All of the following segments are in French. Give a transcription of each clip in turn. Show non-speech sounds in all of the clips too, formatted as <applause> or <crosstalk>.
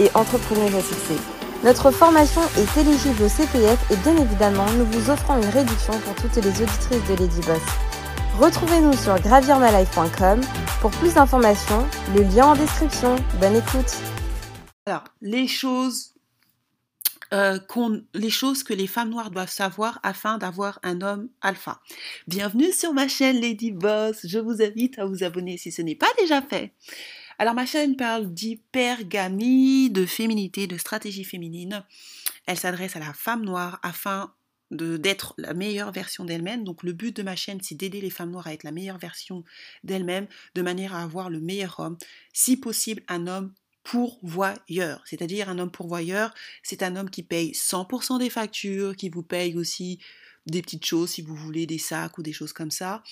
et entrepreneuse à. Notre formation est éligible au CPF et bien évidemment, nous vous offrons une réduction pour toutes les auditrices de Lady Boss. Retrouvez-nous sur gravirmalife.com pour plus d'informations, le lien en description. Bonne écoute. Alors, les choses, euh, les choses que les femmes noires doivent savoir afin d'avoir un homme alpha. Bienvenue sur ma chaîne Lady Boss. Je vous invite à vous abonner si ce n'est pas déjà fait. Alors ma chaîne parle d'hypergamie, de féminité, de stratégie féminine. Elle s'adresse à la femme noire afin d'être la meilleure version d'elle-même. Donc le but de ma chaîne, c'est d'aider les femmes noires à être la meilleure version d'elles-mêmes, de manière à avoir le meilleur homme, si possible un homme pourvoyeur. C'est-à-dire un homme pourvoyeur, c'est un homme qui paye 100% des factures, qui vous paye aussi des petites choses si vous voulez, des sacs ou des choses comme ça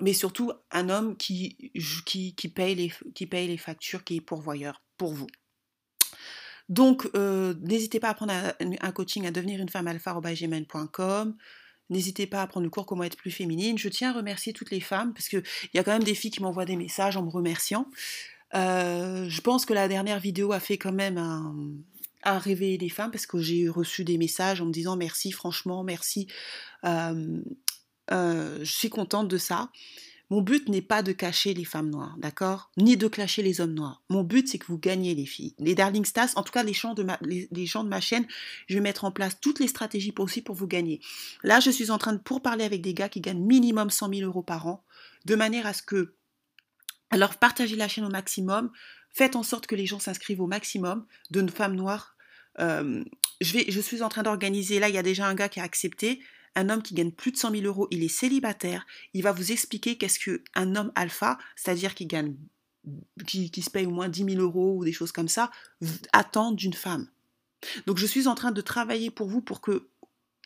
mais surtout un homme qui, qui, paye les, qui paye les factures, qui est pourvoyeur pour vous. Donc, euh, n'hésitez pas à prendre un, coaching à devenir une femme alpha N'hésitez pas à prendre le cours Comment être plus féminine. Je tiens à remercier toutes les femmes parce qu'il y a quand même des filles qui m'envoient des messages en me remerciant. Euh, je pense que la dernière vidéo a fait quand même un, à réveiller les femmes parce que j'ai reçu des messages en me disant merci, franchement, merci. Euh, euh, je suis contente de ça. Mon but n'est pas de cacher les femmes noires, d'accord? Ni de cacher les hommes noirs. Mon but, c'est que vous gagnez les filles. Les Darling Stars, en tout cas les, gens de ma, chaîne, je vais mettre en place toutes les stratégies possibles pour vous gagner. Là, je suis en train de pour parler avec des gars qui gagnent minimum 100 000 euros par an, de manière à ce que, alors partagez la chaîne au maximum, faites en sorte que les gens s'inscrivent au maximum de femmes noires. Euh, je, je suis en train d'organiser, là, il y a déjà un gars qui a accepté un homme qui gagne plus de 100 000 euros, il est célibataire, il va vous expliquer qu'est-ce qu'un homme alpha, c'est-à-dire qui gagne, qui, se paye au moins 10 000 euros ou des choses comme ça, attend d'une femme. Donc je suis en train de travailler pour vous pour que,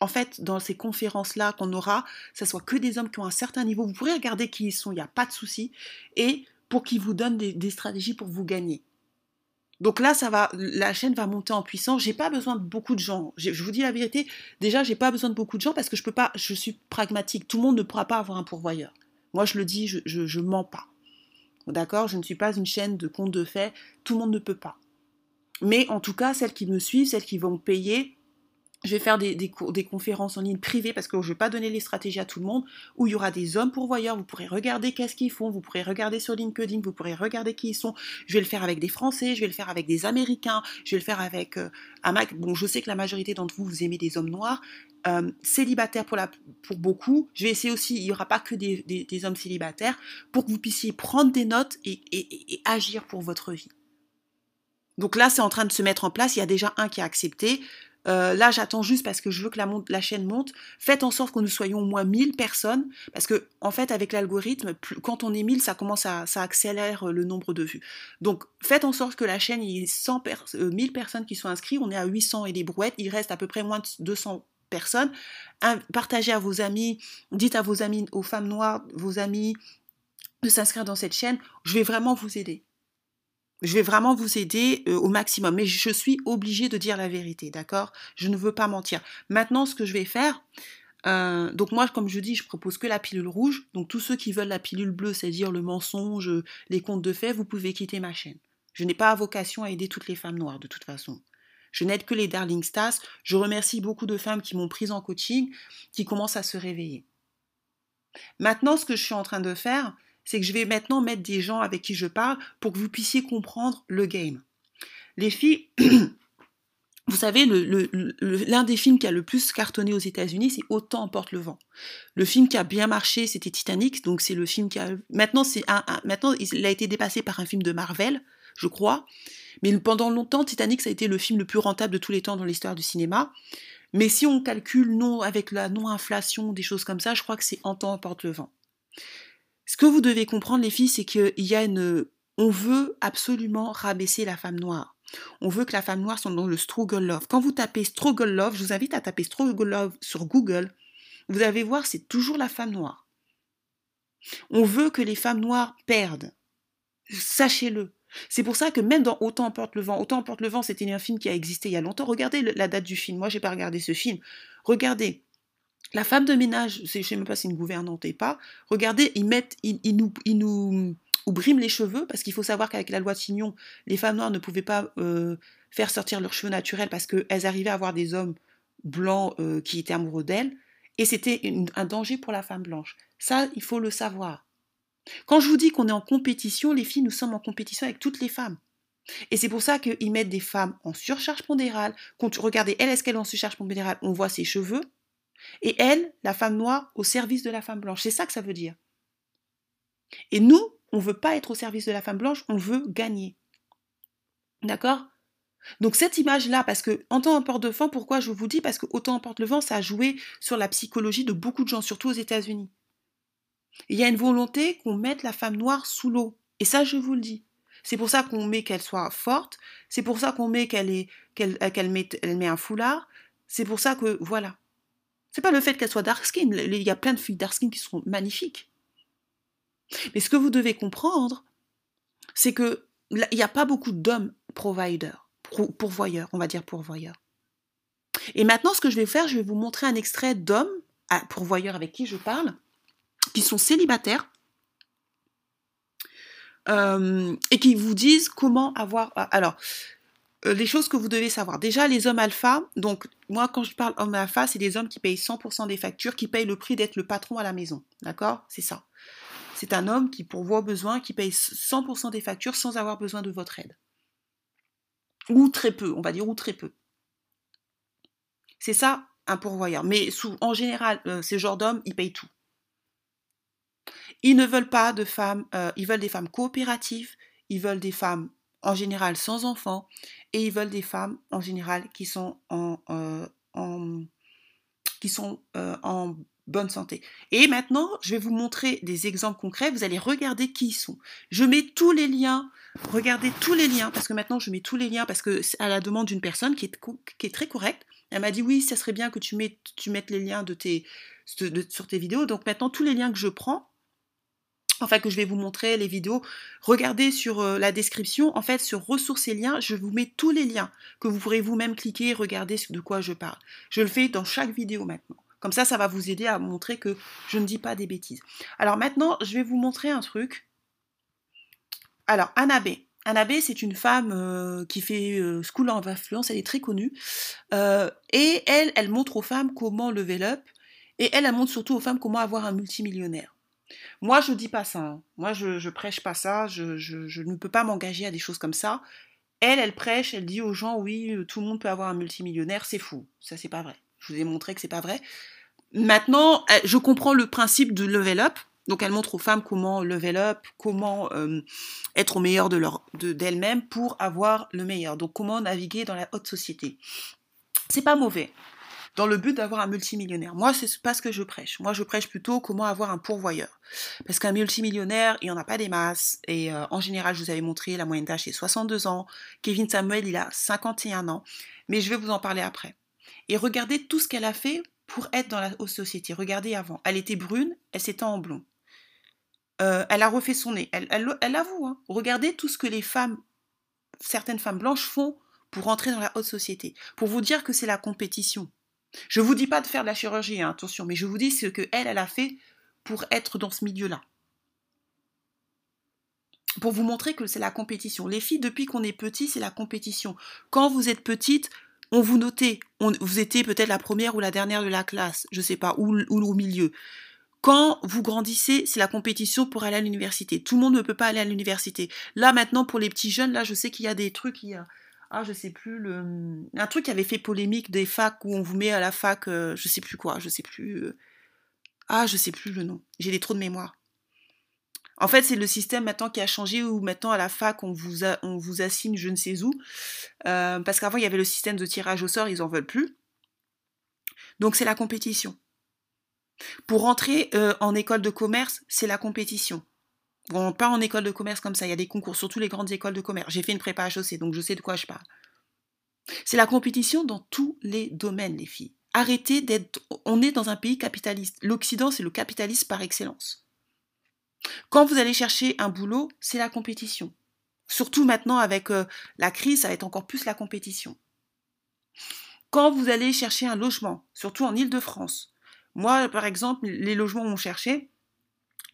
en fait, dans ces conférences-là qu'on aura, ça soit que des hommes qui ont un certain niveau. Vous pourrez regarder qui ils sont, il n'y a pas de souci, et pour qu'ils vous donnent des stratégies pour vous gagner. Donc là, ça va, la chaîne va monter en puissance. J'ai pas besoin de beaucoup de gens. Je vous dis la vérité. Déjà, j'ai pas besoin de beaucoup de gens parce que je peux pas. Je suis pragmatique. Tout le monde ne pourra pas avoir un pourvoyeur. Moi, je le dis, je, je, mens pas. D'accord? Je ne suis pas une chaîne de contes de faits. Tout le monde ne peut pas. Mais en tout cas, celles qui me suivent, celles qui vont payer, je vais faire des, conférences en ligne privées parce que je ne vais pas donner les stratégies à tout le monde, où il y aura des hommes pourvoyeurs, vous pourrez regarder qu'est-ce qu'ils font, vous pourrez regarder sur LinkedIn, vous pourrez regarder qui ils sont. Je vais le faire avec des Français, je vais le faire avec des Américains, je vais le faire avec euh. Bon, je sais que la majorité d'entre vous, vous aimez des hommes noirs, euh, célibataires pour, beaucoup. Je vais essayer aussi, il n'y aura pas que des, hommes célibataires, pour que vous puissiez prendre des notes et agir pour votre vie. Donc là, c'est en train de se mettre en place. Il y a déjà un qui a accepté. Euh, là, j'attends juste parce que je veux que la, chaîne monte. Faites en sorte que nous soyons au moins 1000 personnes, parce que en fait, avec l'algorithme, quand on est 1000, ça commence à, ça accélère euh, le nombre de vues. Donc, faites en sorte que la chaîne, y ait 100 1000 euh, personnes qui sont inscrites. On est à 800 et des brouettes. Il reste à peu près moins de 200 personnes. partagez à vos amis, dites à vos amis, aux femmes noires, vos amis, de s'inscrire dans cette chaîne. Je vais vraiment vous aider. Je vais vraiment vous aider euh, au maximum, mais je suis obligée de dire la vérité, d'accord? Je ne veux pas mentir. Maintenant, ce que je vais faire, euh, donc moi, comme je dis, je propose que la pilule rouge. Donc tous ceux qui veulent la pilule bleue, c'est-à-dire le mensonge, les contes de faits, vous pouvez quitter ma chaîne. Je n'ai pas vocation à aider toutes les femmes noires, de toute façon. Je n'aide que les Darling Stars. Je remercie beaucoup de femmes qui m'ont prise en coaching, qui commencent à se réveiller. Maintenant, ce que je suis en train de faire, c'est que je vais maintenant mettre des gens avec qui je parle pour que vous puissiez comprendre le game. Les filles, <clears throat> vous savez, l'un des films qui a le plus cartonné aux États-Unis, c'est Autant emporte le vent. Le film qui a bien marché, c'était Titanic, donc c'est le film qui a maintenant c'est un, maintenant il a été dépassé par un film de Marvel, je crois. Mais pendant longtemps, Titanic ça a été le film le plus rentable de tous les temps dans l'histoire du cinéma. Mais si on calcule non avec la non-inflation, des choses comme ça, je crois que c'est Autant emporte le vent. Ce que vous devez comprendre, les filles, c'est qu'il y a une. On veut absolument rabaisser la femme noire. On veut que la femme noire soit dans le struggle love. Quand vous tapez struggle love, je vous invite à taper struggle love sur Google. Vous allez voir, c'est toujours la femme noire. On veut que les femmes noires perdent. Sachez-le. C'est pour ça que même dans Autant emporte le vent, Autant emporte le vent, c'était un film qui a existé il y a longtemps. Regardez la date du film. Moi, j'ai pas regardé ce film. Regardez. La femme de ménage, je sais même pas si une gouvernante et pas. Regardez, ils mettent, ils, nous, ils nous briment les cheveux parce qu'il faut savoir qu'avec la loi de Chignon, les femmes noires ne pouvaient pas euh, faire sortir leurs cheveux naturels parce qu'elles arrivaient à avoir des hommes blancs euh, qui étaient amoureux d'elles et c'était un danger pour la femme blanche. Ça, il faut le savoir. Quand je vous dis qu'on est en compétition, les filles, nous sommes en compétition avec toutes les femmes. Et c'est pour ça qu'ils mettent des femmes en surcharge pondérale. regardez, elle, est-ce qu'elle est en surcharge pondérale? On voit ses cheveux. Et elle, la femme noire, au service de la femme blanche. C'est ça que ça veut dire. Et nous, on ne veut pas être au service de la femme blanche, on veut gagner. D'accord? Donc cette image-là, parce que en temps porte de vent, pourquoi je vous dis? Parce que autant porte le vent, ça a joué sur la psychologie de beaucoup de gens, surtout aux États-Unis. Il y a une volonté qu'on mette la femme noire sous l'eau. Et ça, je vous le dis. C'est pour ça qu'on met qu'elle soit forte. C'est pour ça qu'on met qu'elle met un foulard. C'est pour ça que voilà. C'est pas le fait qu'elle soit dark skin. Il y a plein de filles dark skin qui sont magnifiques. Mais ce que vous devez comprendre, c'est que il n'y a pas beaucoup d'hommes providers pourvoyeur, on va dire pourvoyeur. Et maintenant, ce que je vais faire, je vais vous montrer un extrait d'hommes, pourvoyeurs avec qui je parle, qui sont célibataires, euh, et qui vous disent comment avoir... Euh, alors, les choses que vous devez savoir. Déjà, les hommes alpha, donc moi quand je parle homme alpha, c'est des hommes qui payent 100% des factures, qui payent le prix d'être le patron à la maison. D'accord? C'est ça. C'est un homme qui pourvoit aux besoins, qui paye 100% des factures sans avoir besoin de votre aide. Ou très peu, on va dire, ou très peu. C'est ça un pourvoyeur. Mais en général, euh, ces genres d'hommes, ils payent tout. Ils ne veulent pas de femmes, euh, ils veulent des femmes coopératives, ils veulent des femmes en général sans enfants, et ils veulent des femmes en général qui sont en, euh, qui sont, en bonne santé. Et maintenant, je vais vous montrer des exemples concrets. Vous allez regarder qui ils sont. Je mets tous les liens. Regardez tous les liens parce que maintenant je mets tous les liens parce que c'est à la demande d'une personne qui est, qui est très correcte. Elle m'a dit oui, ça serait bien que tu mettes, tu mettes les liens de tes, sur tes vidéos. Donc maintenant tous les liens que je prends, enfin que je vais vous montrer les vidéos, regardez sur euh, la description, en fait sur ressources et liens, je vous mets tous les liens que vous pourrez vous-même cliquer et regarder de quoi je parle. Je le fais dans chaque vidéo maintenant. Comme ça, ça va vous aider à montrer que je ne dis pas des bêtises. Alors maintenant, je vais vous montrer un truc. Alors. Anna B, c'est une femme euh, qui fait euh, School of Influence, elle est très connue. Et elle, elle montre aux femmes comment level up. Et elle, elle montre surtout aux femmes comment avoir un multimillionnaire. Moi, je ne dis pas ça. Hein. Moi, je, ne prêche pas ça. Je, je ne peux pas m'engager à des choses comme ça. Elle, elle prêche, elle dit aux gens, oui, tout le monde peut avoir un multimillionnaire. C'est fou. Ça, c'est pas vrai. Je vous ai montré que c'est pas vrai. Maintenant, je comprends le principe de level up. Donc elle montre aux femmes comment level up, comment euh, être au meilleur de leur d'elles-mêmes pour avoir le meilleur. Donc comment naviguer dans la haute société. C'est pas mauvais. Dans le but d'avoir un multimillionnaire. Moi, c'est pas ce que je prêche. Moi, je prêche plutôt comment avoir un pourvoyeur. Parce qu'un multimillionnaire, il n'y en a pas des masses. Et euh, en général, je vous avais montré, la moyenne d'âge est 62 ans. Kevin Samuel, il a 51 ans. Mais je vais vous en parler après. Et regardez tout ce qu'elle a fait pour être dans la haute société. Regardez avant. Elle était brune, elle s'est en blond. Euh, elle a refait son nez. Elle, elle. Hein. Regardez tout ce que les femmes, certaines femmes blanches font pour entrer dans la haute société. Pour vous dire que c'est la compétition. Je ne vous dis pas de faire de la chirurgie, hein, attention, mais je vous dis ce que elle, a fait pour être dans ce milieu-là. Pour vous montrer que c'est la compétition. Les filles, depuis qu'on est petit, c'est la compétition. Quand vous êtes petite, on vous notait, vous étiez peut-être la première ou la dernière de la classe, je sais pas, ou, au milieu. Quand vous grandissez, c'est la compétition pour aller à l'université. Tout le monde ne peut pas aller à l'université. Là maintenant, pour les petits jeunes, là, je sais qu'il y a des trucs, ah, je sais plus le, un truc qui avait fait polémique des facs où on vous met à la fac, euh, je sais plus quoi, je sais plus, euh, ah, je sais plus le nom. J'ai des trous de mémoire. En fait, c'est le système maintenant qui a changé où maintenant à la fac on vous, assigne je ne sais où. Euh, parce qu'avant il y avait le système de tirage au sort, ils en veulent plus. Donc c'est la compétition. Pour rentrer euh, en école de commerce, c'est la compétition. Bon, pas en école de commerce comme ça, il y a des concours, surtout les grandes écoles de commerce. J'ai fait une prépa HEC, donc je sais de quoi je parle. C'est la compétition dans tous les domaines, les filles. Arrêtez d'être... On est dans un pays capitaliste. L'Occident, c'est le capitalisme par excellence. Quand vous allez chercher un boulot, c'est la compétition. Surtout maintenant avec euh, la crise, ça va être encore plus la compétition. Quand vous allez chercher un logement, surtout en Ile-de-France, moi, par exemple, les logements où on cherchait,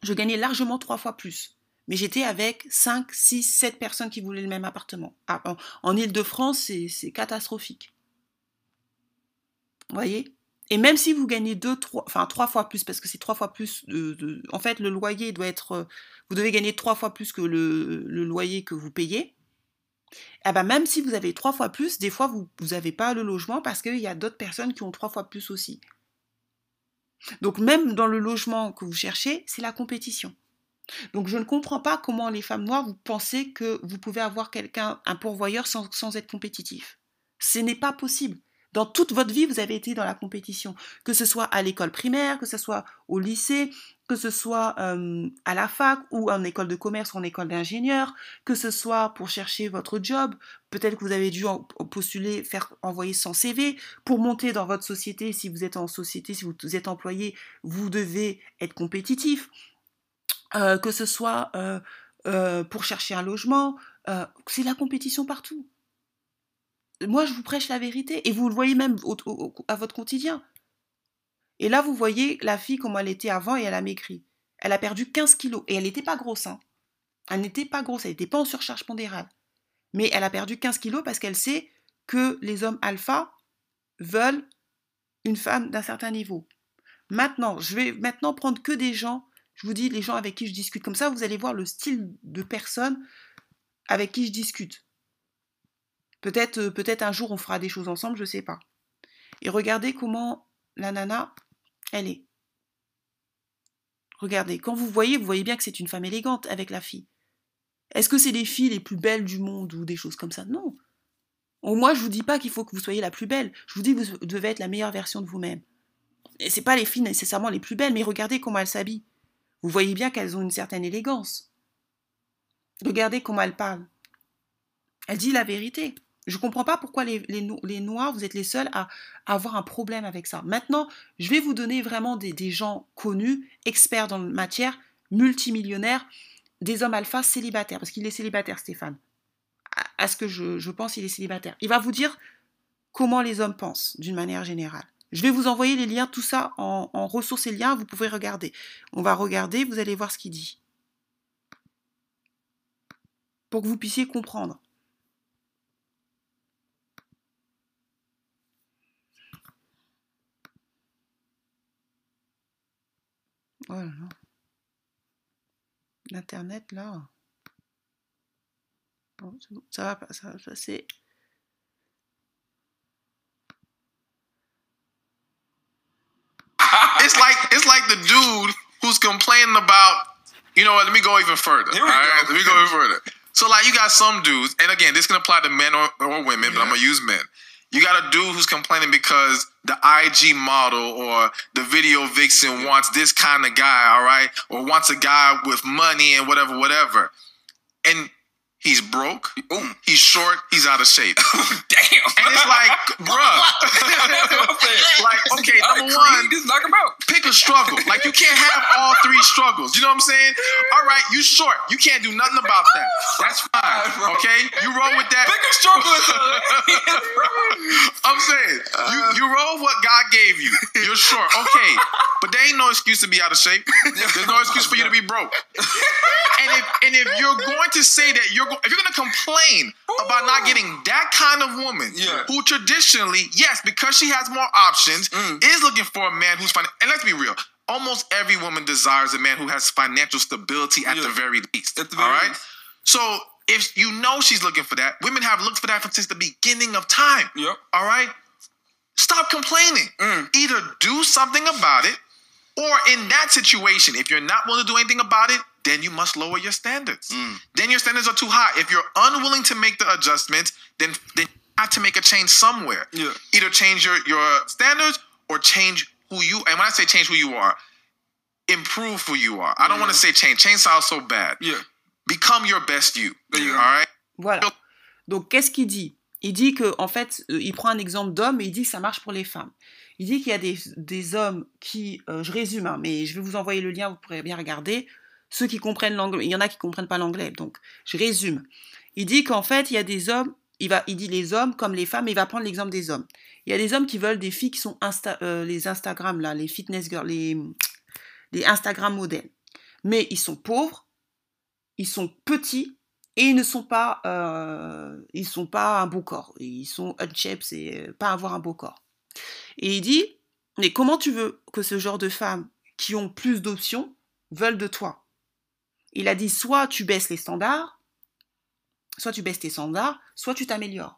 je gagnais largement trois fois plus. Mais j'étais avec 5, 6, 7 personnes qui voulaient le même appartement. Ah, en, Ile-de-France, c'est catastrophique. Vous voyez? Et même si vous gagnez deux, trois, enfin trois fois plus, parce que c'est trois fois plus En fait, le loyer doit être. Vous devez gagner trois fois plus que le, loyer que vous payez. Eh ben, même si vous avez trois fois plus, des fois, vous n'avez pas le logement parce qu'il y a d'autres personnes qui ont trois fois plus aussi. Donc même dans le logement que vous cherchez, c'est la compétition. Donc je ne comprends pas comment les femmes noires, vous pensez que vous pouvez avoir quelqu'un, un pourvoyeur sans, sans être compétitif. Ce n'est pas possible. Dans toute votre vie, vous avez été dans la compétition, que ce soit à l'école primaire, que ce soit au lycée, que ce soit euh, à la fac ou en école de commerce ou en école d'ingénieur, que ce soit pour chercher votre job, peut-être que vous avez dû postuler, faire envoyer son CV, pour monter dans votre société, si vous êtes en société, si vous êtes employé, vous devez être compétitif, euh, que ce soit euh, pour chercher un logement, c'est la compétition partout moi, je vous prêche la vérité. Et vous le voyez même à votre quotidien. Et là, vous voyez la fille comme elle était avant et elle a maigri. Elle a perdu 15 kilos. Et elle n'était pas grosse. Hein. Elle n'était pas grosse. Elle n'était pas en surcharge pondérale. Mais elle a perdu 15 kilos parce qu'elle sait que les hommes alpha veulent une femme d'un certain niveau. Maintenant, je vais maintenant prendre que des gens, je vous dis les gens avec qui je discute. Comme ça, vous allez voir le style de personne avec qui je discute. Peut-être euh, peut-être un jour on fera des choses ensemble, je ne sais pas. Et regardez comment la nana, elle est. Regardez, quand vous voyez, vous voyez bien que c'est une femme élégante avec la fille. Est-ce que c'est les filles les plus belles du monde ou des choses comme ça? Non. Moi, je vous dis pas qu'il faut que vous soyez la plus belle. Je vous dis que vous devez être la meilleure version de vous-même. Et c'est pas les filles nécessairement les plus belles, mais regardez comment elles s'habillent. Vous voyez bien qu'elles ont une certaine élégance. Regardez comment elles parlent. Elle dit la vérité. Je ne comprends pas pourquoi les, Noirs, vous êtes les seuls à, avoir un problème avec ça. Maintenant, je vais vous donner vraiment des, gens connus, experts dans la matière, multimillionnaires, des hommes alpha célibataires, parce qu'il est célibataire, Stéphane. À, ce que je, pense, il est célibataire. Il va vous dire comment les hommes pensent, d'une manière générale. Je vais vous envoyer les liens, tout ça en ressources et liens, vous pouvez regarder. On va regarder, vous allez voir ce qu'il dit. Pour que vous puissiez comprendre. Oh là là. L'Internet, là. Bon, ça va pas, ça va passer. <laughs> it's like it's like the dude who's complaining about you know what let me go even further all right let me go even further so like you got some dudes and again this can apply to men or, or women yeah. but i'm gonna use men you got a dude who's complaining because the IG model or the video vixen wants this kind of guy, all right, or wants a guy with money and whatever, whatever. And He's broke. Ooh. He's short. He's out of shape. <laughs> Damn. And it's like, bruh. <laughs> <laughs> like, okay, number one, just knock him out. Pick a struggle. Like, you can't have all three struggles. You know what I'm saying? All right, you short. You can't do nothing about that. That's fine. <laughs> Okay, you roll with that. Pick a struggle. I'm saying you you roll what God gave you. You're short. Okay, but there ain't no excuse to be out of shape. There's no excuse for you to be broke. And if and if you're going to say that you're if you're gonna complain about not getting that kind of woman yeah. who traditionally, yes, because she has more options, mm. is looking for a man who's fine. And let's be real, almost every woman desires a man who has financial stability at yeah. the very least. The very all right. Least. So if you know she's looking for that, women have looked for that since the beginning of time. Yep. All right. Stop complaining. Mm. Either do something about it, or in that situation, if you're not willing to do anything about it, then you must lower your standards. Mm. Then your standards are too high. If you're unwilling to make the adjustment, then then have to make a change somewhere. Yeah. Either change your, your standards or change who you and when I say change who you are, improve who you are. I don't want to say change. Change sounds so bad. Yeah. Become your best you. You All right. Voilà. Donc, qu'est-ce qu'il dit? Il dit que, en fait, euh, il prend un exemple d'homme et il dit que ça marche pour les femmes. Il dit qu'il y a des, des hommes qui, euh, je résume, hein, mais je vais vous envoyer le lien, vous pourrez bien regarder. Ceux qui comprennent l'anglais, il y en a qui comprennent pas l'anglais, donc je résume. Il dit qu'en fait, il y a des hommes, il va, il dit les hommes comme les femmes, et il va prendre l'exemple des hommes. Il y a des hommes qui veulent des filles qui sont euh, les Instagram là, les fitness girls, les, les Instagram modèles. Mais ils sont pauvres, ils sont petits et ils ne sont pas, euh, ils sont pas un beau corps. Ils sont unshaped, c'est euh, pas avoir un beau corps. Et il dit, mais comment tu veux que ce genre de femmes qui ont plus d'options veulent de toi? Il a dit, soit tu baisses les standards, soit tu baisses tes standards, soit tu t'améliores.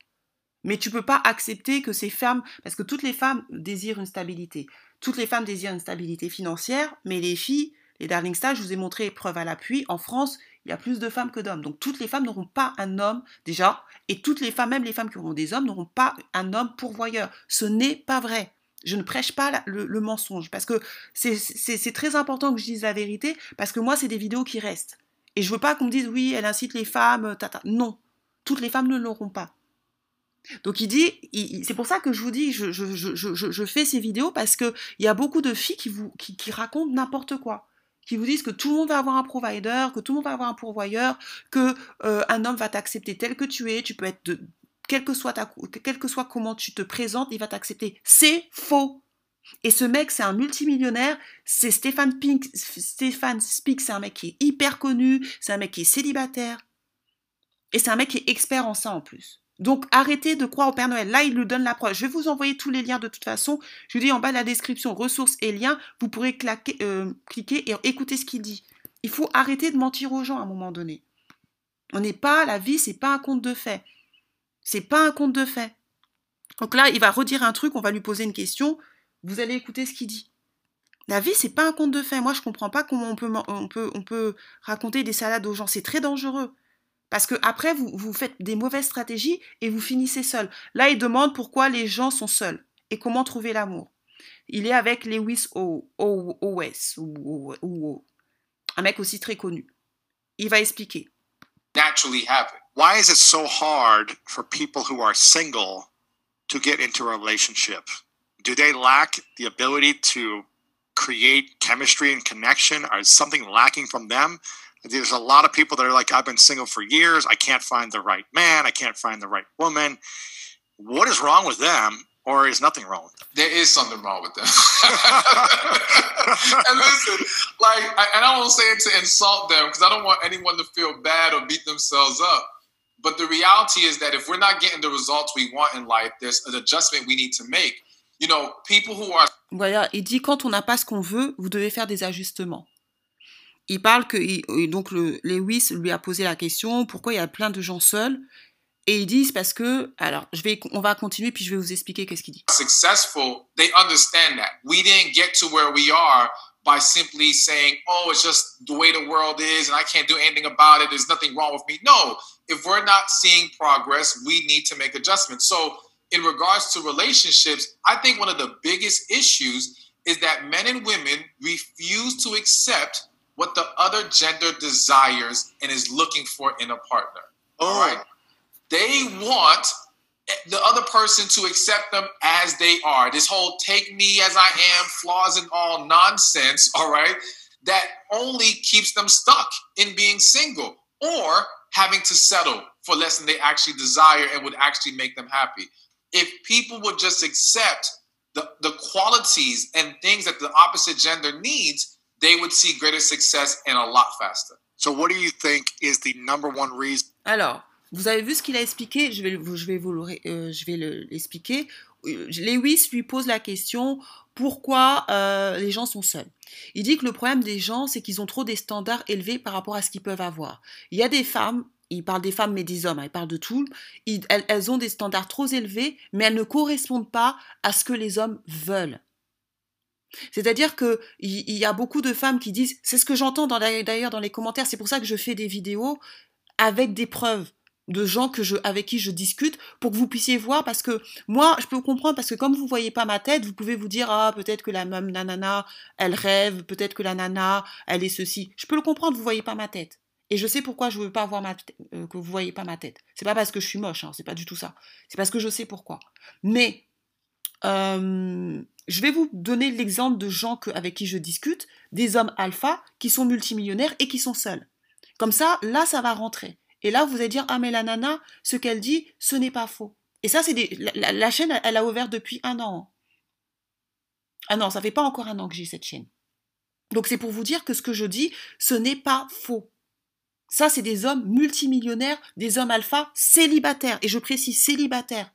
Mais tu peux pas accepter que ces femmes, parce que toutes les femmes désirent une stabilité. Toutes les femmes désirent une stabilité financière, mais les filles, les darling stars, je vous ai montré preuve à l'appui, en France, il y a plus de femmes que d'hommes. Donc toutes les femmes n'auront pas un homme déjà, et toutes les femmes, même les femmes qui auront des hommes, n'auront pas un homme pourvoyeur. Ce n'est pas vrai. Je ne prêche pas le, le mensonge, parce que c'est très important que je dise la vérité, parce que moi, c'est des vidéos qui restent. Et je veux pas qu'on me dise, oui, elle incite les femmes, tata. Non, toutes les femmes ne l'auront pas. Donc il dit, c'est pour ça que je vous dis, je, fais ces vidéos parce que il y a beaucoup de filles qui vous qui, racontent n'importe quoi, qui vous disent que tout le monde va avoir un provider, que tout le monde va avoir un pourvoyeur, que euh, un homme va t'accepter tel que tu es, tu peux être de quel que soit ta quel que soit comment tu te présentes, il va t'accepter. C'est faux. Et ce mec, c'est un multimillionnaire, c'est Stéphane Pink, Stéphane Speak, c'est un mec qui est hyper connu, c'est un mec qui est célibataire, et c'est un mec qui est expert en ça en plus. Donc arrêtez de croire au Père Noël. Là, il nous donne la preuve. Je vais vous envoyer tous les liens de toute façon. Je vous dis en bas de la description, ressources et liens. Vous pourrez euh, cliquer et écouter ce qu'il dit. Il faut arrêter de mentir aux gens à un moment donné. On n'est pas, la vie, c'est pas un conte de fait. C'est pas un conte de fait. Donc là, il va redire un truc, on va lui poser une question. Vous allez écouter ce qu'il dit. La vie, c'est pas un conte de fait. Moi, je comprends pas comment on peut, on peut, on peut raconter des salades aux gens. C'est très dangereux. Parce que après, vous, vous faites des mauvaises stratégies et vous finissez seul. Là, il demande pourquoi les gens sont seuls et comment trouver l'amour. Il est avec Lewis Owes, ou- un mec aussi très connu. Il va expliquer. Naturally happen. why is it so hard for people who are single to get into a relationship? Do they lack the ability to create chemistry and connection? Or is something lacking from them? There's a lot of people that are like, I've been single for years. I can't find the right man. I can't find the right woman. What is wrong with them? Or is nothing wrong with them? There is something wrong with them. <laughs> and listen, like, I, and I don't say it to insult them because I don't want anyone to feel bad or beat themselves up. But the reality is that if we're not getting the results we want in life, there's an adjustment we need to make. You know, people who are Voilà, il dit quand on n'a pas ce qu'on veut, vous devez faire des ajustements. Il parle que il- et donc le, Lewis lui a posé la question pourquoi il y a plein de gens seuls? Et ils disent parce que alors je vais on va continuer puis je vais vous expliquer qu'est-ce qu'il dit. successful, they understand that. We didn't get to where we are by simply saying, oh, it's just the way the world is and I can't do anything about it. There's nothing wrong with me. No, if we're not seeing progress, we need to make adjustments. So, in regards to relationships, I think one of the biggest issues is that men and women refuse to accept what the other gender desires and is looking for in a partner. Oh. All right. They want the other person to accept them as they are. This whole take me as I am, flaws and all nonsense, all right, that only keeps them stuck in being single or having to settle for less than they actually desire and would actually make them happy. If people would just accept the, the qualities and things that the opposite gender needs, they would see greater success and a lot faster. So, what do you think is the number one reason? Alors, vous avez vu ce qu'il a expliqué, je vais, le- je vais vous le euh, je vais le- l'expliquer. Euh, Lewis lui pose la question pourquoi euh, les gens sont seuls? Il dit que le problème des gens, c'est qu'ils ont trop des standards élevés par rapport à ce qu'ils peuvent avoir. Il y a des femmes, il parle des femmes mais des hommes, hein, il parle de tout, elles, ont des standards trop élevés, mais elles ne correspondent pas à ce que les hommes veulent. C'est-à-dire que il y, a beaucoup de femmes qui disent, c'est ce que j'entends d'ailleurs dans les commentaires, c'est pour ça que je fais des vidéos avec des preuves. de gens que je, avec qui je discute pour que vous puissiez voir parce que moi je peux comprendre parce que comme vous voyez pas ma tête vous pouvez vous dire ah peut-être que la même nanana elle rêve peut-être que la nana elle est ceci je peux le comprendre vous voyez pas ma tête et je sais pourquoi je veux pas voir ma euh, que vous voyez pas ma tête c'est pas parce que je suis moche hein, c'est pas du tout ça c'est parce que je sais pourquoi mais euh, je vais vous donner l'exemple de gens avec qui je discute, des hommes alpha qui sont multimillionnaires et qui sont seuls. Comme ça, là, ça va rentrer. Et là, vous allez dire, ah mais la nana, ce qu'elle dit, ce n'est pas faux. Et ça, c'est des... La, chaîne, elle a ouvert depuis un an. Ah non, ça fait pas encore un an que j'ai cette chaîne. Donc c'est pour vous dire que ce que je dis, ce n'est pas faux. Ça, c'est des hommes multimillionnaires, des hommes alpha célibataires. Et je précise célibataires.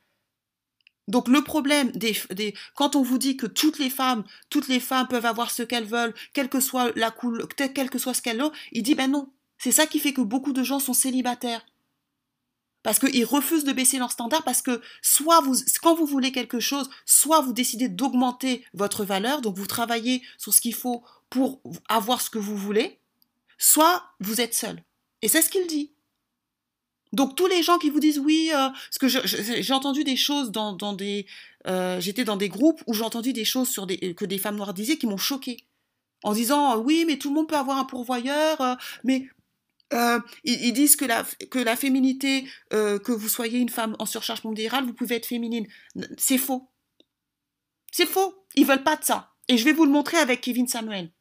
Donc le problème des, quand on vous dit que toutes les femmes, toutes les femmes peuvent avoir ce qu'elles veulent, quelle que soit la couleur, quel que soit ce qu'elles ont, il dit ben non, c'est ça qui fait que beaucoup de gens sont célibataires. Parce qu'ils refusent de baisser leur standard, parce que soit vous, quand vous voulez quelque chose, soit vous décidez d'augmenter votre valeur, donc vous travaillez sur ce qu'il faut pour avoir ce que vous voulez, soit vous êtes seul. Et c'est ce qu'il dit. Donc tous les gens qui vous disent oui, euh, parce que j'ai entendu des choses dans, des, euh, j'étais dans des groupes où j'ai entendu des choses sur que des femmes noires disaient qui m'ont choqué, en disant oui mais tout le monde peut avoir un pourvoyeur, euh, mais euh, ils, disent que la, féminité, euh, que vous soyez une femme en surcharge pondérale, vous pouvez être féminine. C'est faux. C'est faux. Ils veulent pas de ça. Et je vais vous le montrer avec Kevin Samuel.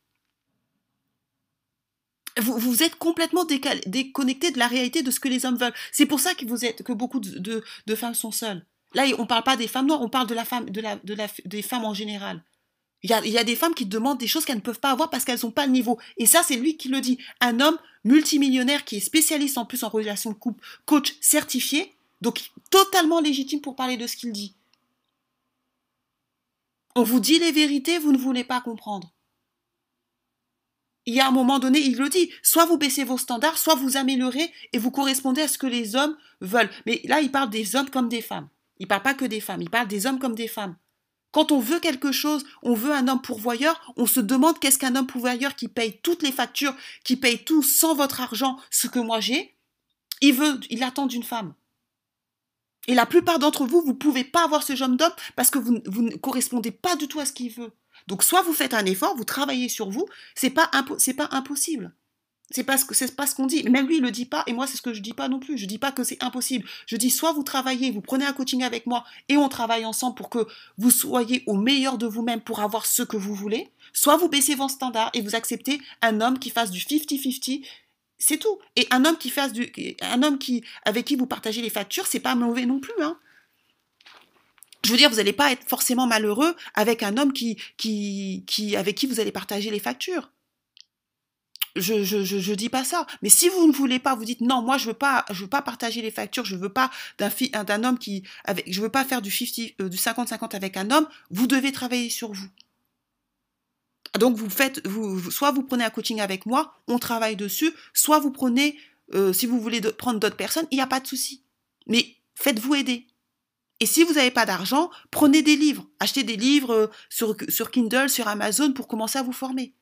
Vous, vous êtes complètement déconnecté de la réalité de ce que les hommes veulent. C'est pour ça que, vous êtes, que beaucoup de, femmes sont seules. Là, on ne parle pas des femmes noires, on parle de la femme, de des femmes en général. Il y, a, y a des femmes qui demandent des choses qu'elles ne peuvent pas avoir parce qu'elles n'ont pas le niveau. Et ça, c'est lui qui le dit. Un homme multimillionnaire qui est spécialiste en plus en relation de couple, coach certifié, donc totalement légitime pour parler de ce qu'il dit. On vous dit les vérités, vous ne voulez pas comprendre. Il y a un moment donné, il le dit, soit vous baissez vos standards, soit vous améliorez et vous correspondez à ce que les hommes veulent. Mais là, il parle des hommes comme des femmes. Il ne parle pas que des femmes, il parle des hommes comme des femmes. Quand on veut quelque chose, on veut un homme pourvoyeur, on se demande qu'est-ce qu'un homme pourvoyeur qui paye toutes les factures, qui paye tout sans votre argent, ce que moi j'ai, il veut, il attend d'une femme. Et la plupart d'entre vous, vous ne pouvez pas avoir ce genre d'homme parce que vous, ne correspondez pas du tout à ce qu'il veut. Donc soit vous faites un effort, vous travaillez sur vous, c'est pas c'est pas impossible. C'est pas ce que c'est pas ce qu'on dit. Même lui, il le dit pas, et moi, c'est ce que je dis pas non plus. Je dis pas que c'est impossible. Je dis soit vous travaillez, vous prenez un coaching avec moi et on travaille ensemble pour que vous soyez au meilleur de vous-même pour avoir ce que vous voulez, soit vous baissez vos standards et vous acceptez un homme qui fasse du 50-50. C'est tout. Et un homme qui fasse du, un homme qui, avec qui vous partagez les factures, c'est pas mauvais non plus, hein. Je veux dire, vous n'allez pas être forcément malheureux avec un homme qui, qui, avec qui vous allez partager les factures je, je, je, dis pas ça. Mais si vous ne voulez pas, vous dites non, moi je veux pas, je veux pas partager les factures, je veux pas d'un d'un homme qui, avec, je veux pas faire du 50, euh, 50-50 avec un homme. Vous devez travailler sur vous. Donc vous faites, vous, soit vous prenez un coaching avec moi, on travaille dessus, soit vous prenez, euh, si vous voulez prendre d'autres personnes, il n'y a pas de souci. Mais faites-vous aider. Et si vous n'avez pas d'argent, prenez des livres, achetez des livres euh, sur, sur Kindle, sur Amazon pour commencer à vous former.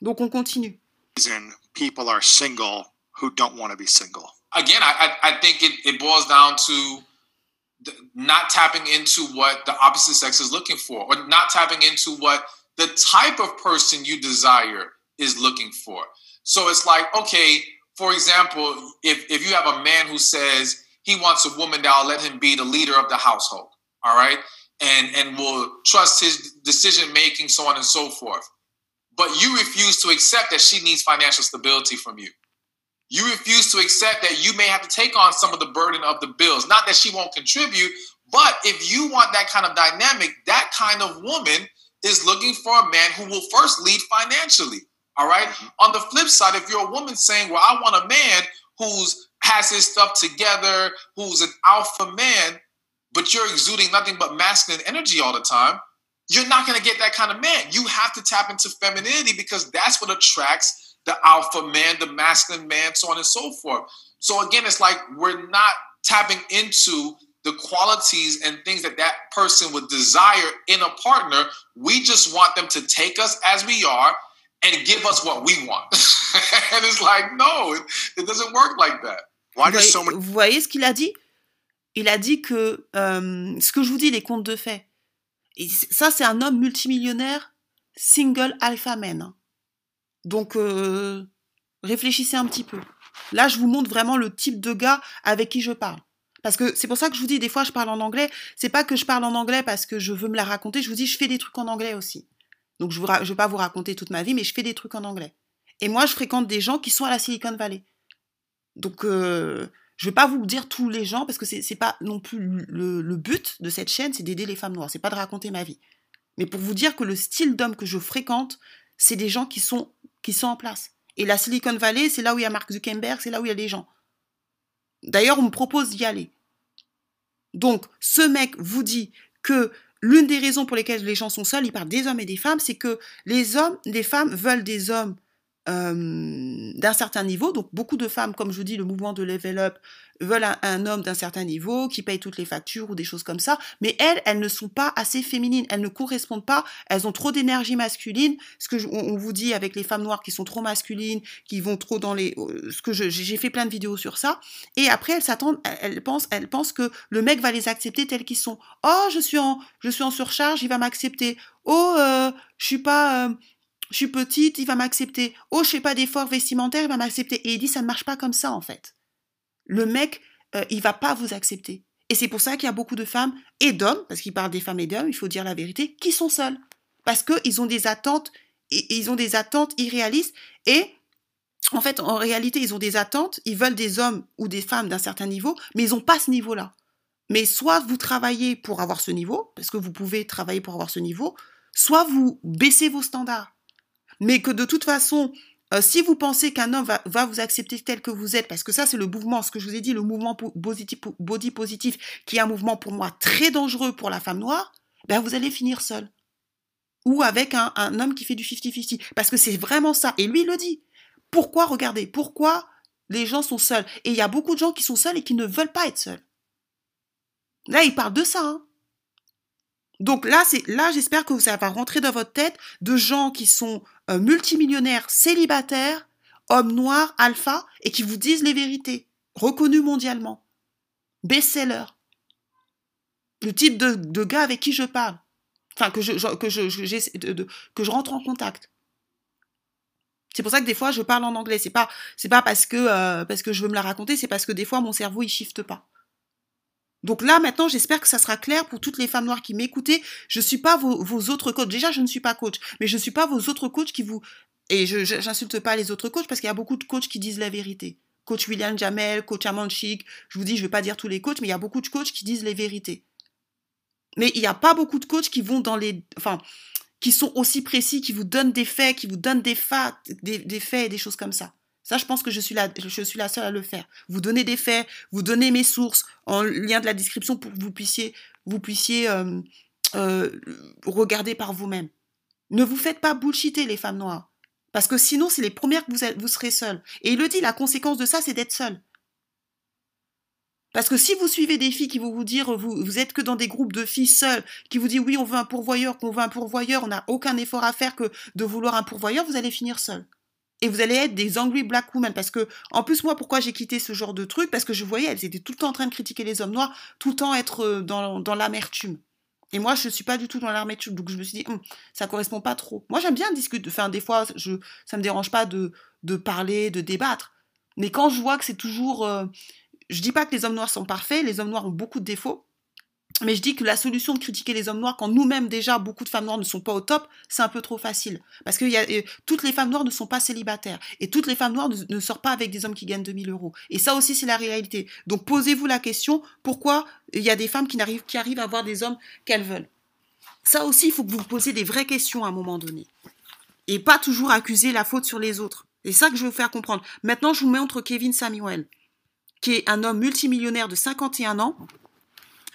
Donc on continue. People are single who don't want to be single. Again, I, I think it, it boils down to not tapping into what the opposite sex is looking for, or not tapping into what the type of person you desire is looking for. So it's like, okay, for example, if, if you have a man who says he wants a woman that'll let him be the leader of the household, all right, and, and will trust his decision making, so on and so forth but you refuse to accept that she needs financial stability from you. You refuse to accept that you may have to take on some of the burden of the bills. Not that she won't contribute, but if you want that kind of dynamic, that kind of woman is looking for a man who will first lead financially. All right? On the flip side, if you're a woman saying, Well, I want a man who's has his stuff together, who's an alpha man, but you're exuding nothing but masculine energy all the time, you're not going to get that kind of man. You have to tap into femininity because that's what attracts the alpha man, the masculine man, so on and so forth. So again, it's like we're not tapping into the qualities and things that that person would desire in a partner. We just want them to take us as we are and give us what we want. <laughs> and it's like, no, it, it doesn't work like that. Why Vous voyez, so many vous voyez ce qu'il a dit? Il a dit que euh, ce que je vous dis, les contes de faits. Et ça, c'est un homme multimillionnaire, single alpha man. Donc, euh, réfléchissez un petit peu. Là, je vous montre vraiment le type de gars avec qui je parle. Parce que c'est pour ça que je vous dis, des fois, je parle en anglais. C'est pas que je parle en anglais parce que je veux me la raconter. Je vous dis, je fais des trucs en anglais aussi. Donc, je ne vais pas vous raconter toute ma vie, mais je fais des trucs en anglais. Et moi, je fréquente des gens qui sont à la Silicon Valley. Donc, euh, je vais pas vous dire tous les gens parce que c'est c'est pas non plus le, but de cette chaîne, c'est d'aider les femmes noires. C'est pas de raconter ma vie. Mais pour vous dire que le style d'homme que je fréquente, c'est des gens qui sont, qui sont en place. Et la Silicon Valley, c'est là où il y a Mark Zuckerberg, c'est là où il y a des gens. D'ailleurs, on me propose d'y aller. Donc, ce mec vous dit que l'une des raisons pour lesquelles les gens sont seuls, il parle des hommes et des femmes, c'est que les hommes, les femmes veulent des hommes euh, d'un certain niveau. Donc, beaucoup de femmes, comme je vous dis, le mouvement de Level Up, veulent un, homme d'un certain niveau qui paye toutes les factures ou des choses comme ça. Mais elles, elles ne sont pas assez féminines. Elles ne correspondent pas. Elles ont trop d'énergie masculine. Ce que je- on, vous dit avec les femmes noires qui sont trop masculines, qui vont trop dans les. euh, Ce que j'ai fait plein de vidéos sur ça. Et après, elles s'attendent. Elles, pensent, elles pensent que le mec va les accepter tels qu'ils sont. Oh, je suis en, je suis en surcharge, il va m'accepter. Oh, euh, je suis pas. euh, je suis petite, il va m'accepter. Oh, je fais pas d'efforts vestimentaires, il va m'accepter. Et il dit, ça ne marche pas comme ça, en fait. Le mec, euh, il va pas vous accepter. Et c'est pour ça qu'il y a beaucoup de femmes et d'hommes, parce qu'il parle des femmes et d'hommes, il faut dire la vérité, qui sont seuls. Parce qu'ils ont des attentes, ils ont des attentes irréalistes et en fait, en réalité, ils ont des attentes, ils veulent des hommes ou des femmes d'un certain niveau, mais ils n'ont pas ce niveau-là. Mais soit vous travaillez pour avoir ce niveau, parce que vous pouvez travailler pour avoir ce niveau, soit vous baissez vos standards. Mais que de toute façon, euh, si vous pensez qu'un homme va, vous accepter tel que vous êtes, parce que ça c'est le mouvement, ce que je vous ai dit, le mouvement body positif, qui est un mouvement pour moi très dangereux pour la femme noire, ben vous allez finir seul. Ou avec un, un homme qui fait du 50-50. Parce que c'est vraiment ça. Et lui, il le dit. Pourquoi, regardez, pourquoi les gens sont seuls? Et il y a beaucoup de gens qui sont seuls et qui ne veulent pas être seuls. Là, il parle de ça. hein. Donc là, là, j'espère que ça va rentrer dans votre tête de gens qui sont euh, multimillionnaires, célibataires, hommes noirs, alpha, et qui vous disent les vérités, reconnus mondialement, best-seller. Le type de, gars avec qui je parle, enfin que je, je- que que je rentre en contact. C'est pour ça que des fois je parle en anglais. C'est pas pas parce que euh, parce que je veux me la raconter, c'est parce que des fois mon cerveau il shifte pas. Donc là maintenant j'espère que ça sera clair pour toutes les femmes noires qui m'écoutaient. Je suis pas vos, autres coachs. Déjà je ne suis pas coach, mais je suis pas vos autres coachs qui vous et je j'insulte pas les autres coachs parce qu'il y a beaucoup de coachs qui disent la vérité. Coach William Jamel, coach Amand Chic. Je vous dis je vais pas dire tous les coachs, mais il y a beaucoup de coachs qui disent les vérités. Mais il n'y a pas beaucoup de coachs qui vont dans les enfin qui sont aussi précis, qui vous donnent des faits, qui vous donnent des, fa- des, des faits et des choses comme ça. Ça, je pense que je suis, la, seule à le faire. Vous donnez des faits, vous donnez mes sources en lien de la description pour que vous puissiez, euh, euh, regarder par vous-même. Ne vous faites pas bullshiter, les femmes noires. Parce que sinon, c'est les premières que vous, serez seules. Et il le dit, la conséquence de ça, c'est d'être seule. Parce que si vous suivez des filles qui vont vous dire, vous, vous êtes que dans des groupes de filles seules, qui vous disent oui, on veut un pourvoyeur, qu'on veut un pourvoyeur, on n'a aucun effort à faire que de vouloir un pourvoyeur, vous allez finir seul. Et vous allez être des angry black women. Parce que, en plus, moi, pourquoi j'ai quitté ce genre de truc? Parce que je voyais, elles étaient tout le temps en train de critiquer les hommes noirs, tout le temps être euh, dans, dans l'amertume. Et moi, je ne suis pas du tout dans l'amertume. Donc, je me suis dit, Hum, ça correspond pas trop. Moi, j'aime bien discuter. Enfin, des fois, je, ça me dérange pas de, de parler, de débattre. Mais quand je vois que c'est toujours. euh, je dis pas que les hommes noirs sont parfaits, les hommes noirs ont beaucoup de défauts, mais je dis que la solution de critiquer les hommes noirs quand nous-mêmes déjà beaucoup de femmes noires ne sont pas au top, c'est un peu trop facile. Parce que euh, toutes les femmes noires ne sont pas célibataires et toutes les femmes noires ne, sortent pas avec des hommes qui gagnent 2000 euros. Et ça aussi c'est la réalité. Donc posez-vous la question pourquoi il y a des femmes qui, arrivent à avoir des hommes qu'elles veulent? Ça aussi il faut que vous vous posiez des vraies questions à un moment donné. Et pas toujours accuser la faute sur les autres. C'est ça que je veux faire comprendre. Maintenant je vous montre Kevin Samuel qui est un homme multimillionnaire de 51 ans,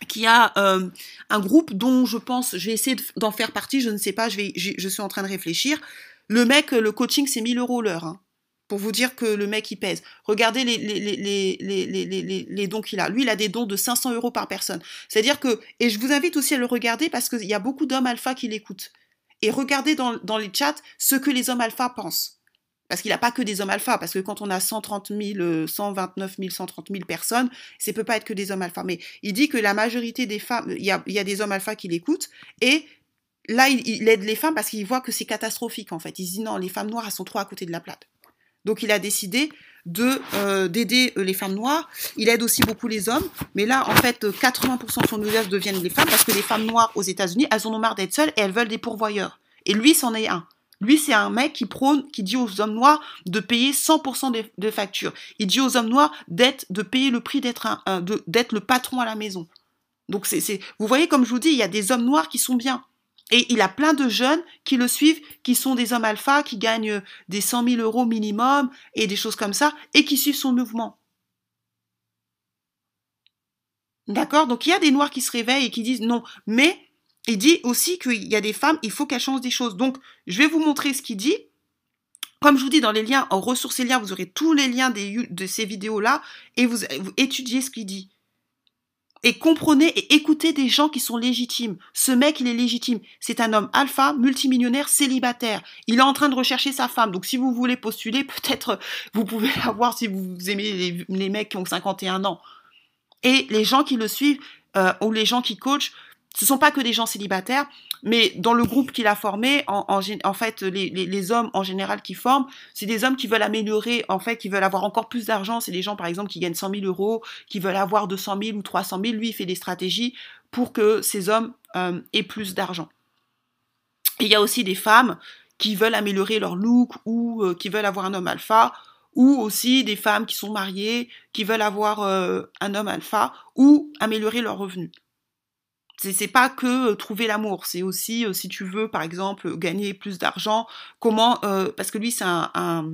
qui a euh, un groupe dont je pense, je vais essayer de- d'en faire partie, je ne sais pas, je, vais, je suis en train de réfléchir. Le mec, le coaching, c'est 1000 euros l'heure, hein, pour vous dire que le mec, il pèse. Regardez les dons qu'il a. Lui, il a des dons de 500 euros par personne. C'est-à-dire que, et je vous invite aussi à le regarder parce qu'il y a beaucoup d'hommes alpha qui l'écoutent. Et regardez dans, dans les chats ce que les hommes alpha pensent. Parce qu'il n'a pas que des hommes alpha, parce que quand on a 130 000, 129 000, 130 000 personnes, ça peut pas être que des hommes alpha. Mais il dit que la majorité des femmes, il y a, des hommes alpha qui l'écoutent, et là, il, aide les femmes parce qu'il voit que c'est catastrophique, en fait. Il se dit non, les femmes noires, elles sont trop à côté de la plaque. Donc il a décidé de euh, d'aider euh, les femmes noires. Il aide aussi beaucoup les hommes, mais là en fait 80% de son audience deviennent les femmes parce que les femmes noires aux États-Unis, elles en ont marre d'être seules et elles veulent des pourvoyeurs. Et lui, c'en est un. Lui, c'est un mec qui prône, qui dit aux hommes noirs de payer 100% de, de factures. Il dit aux hommes noirs d'être, de payer le prix d'être le patron à la maison. Donc c'est, vous voyez, comme je vous dis, il y a des hommes noirs qui sont bien. Et il a plein de jeunes qui le suivent, qui sont des hommes alpha, qui gagnent des 100 000 euros minimum et des choses comme ça, et qui suivent son mouvement. D'accord? Donc il y a des noirs qui se réveillent et qui disent non. Mais il dit aussi qu'il y a des femmes, il faut qu'elles changent des choses. Donc je vais vous montrer ce qu'il dit. Comme je vous dis dans les liens, en ressources et liens, vous aurez tous les liens de ces vidéos-là et vous, étudiez ce qu'il dit. Et comprenez et écoutez des gens qui sont légitimes. Ce mec, il est légitime. C'est un homme alpha, multimillionnaire, célibataire. Il est en train de rechercher sa femme. Donc si vous voulez postuler, <laughs> peut-être vous pouvez l'avoir si vous aimez les, les mecs qui ont 51 ans. Et les gens qui le suivent, euh, ou les gens qui coachent, ce sont pas que des gens célibataires, mais dans le groupe qu'il a formé, en, fait, les, hommes en général qui forment, c'est des hommes qui veulent améliorer, en fait, qui veulent avoir encore plus d'argent. C'est des gens, par exemple, qui gagnent 100 000 euros, qui veulent avoir 200 000 ou 300 000. Lui, il fait des stratégies pour que ces hommes euh, aient plus d'argent. Il y a aussi des femmes qui veulent améliorer leur look ou euh, qui veulent avoir un homme alpha, ou aussi des femmes qui sont mariées, qui veulent avoir euh, un homme alpha, ou améliorer leurs revenus. C'est pas que euh, trouver l'amour, c'est aussi euh, si tu veux par exemple gagner plus d'argent, comment euh, parce que lui c'est un, un,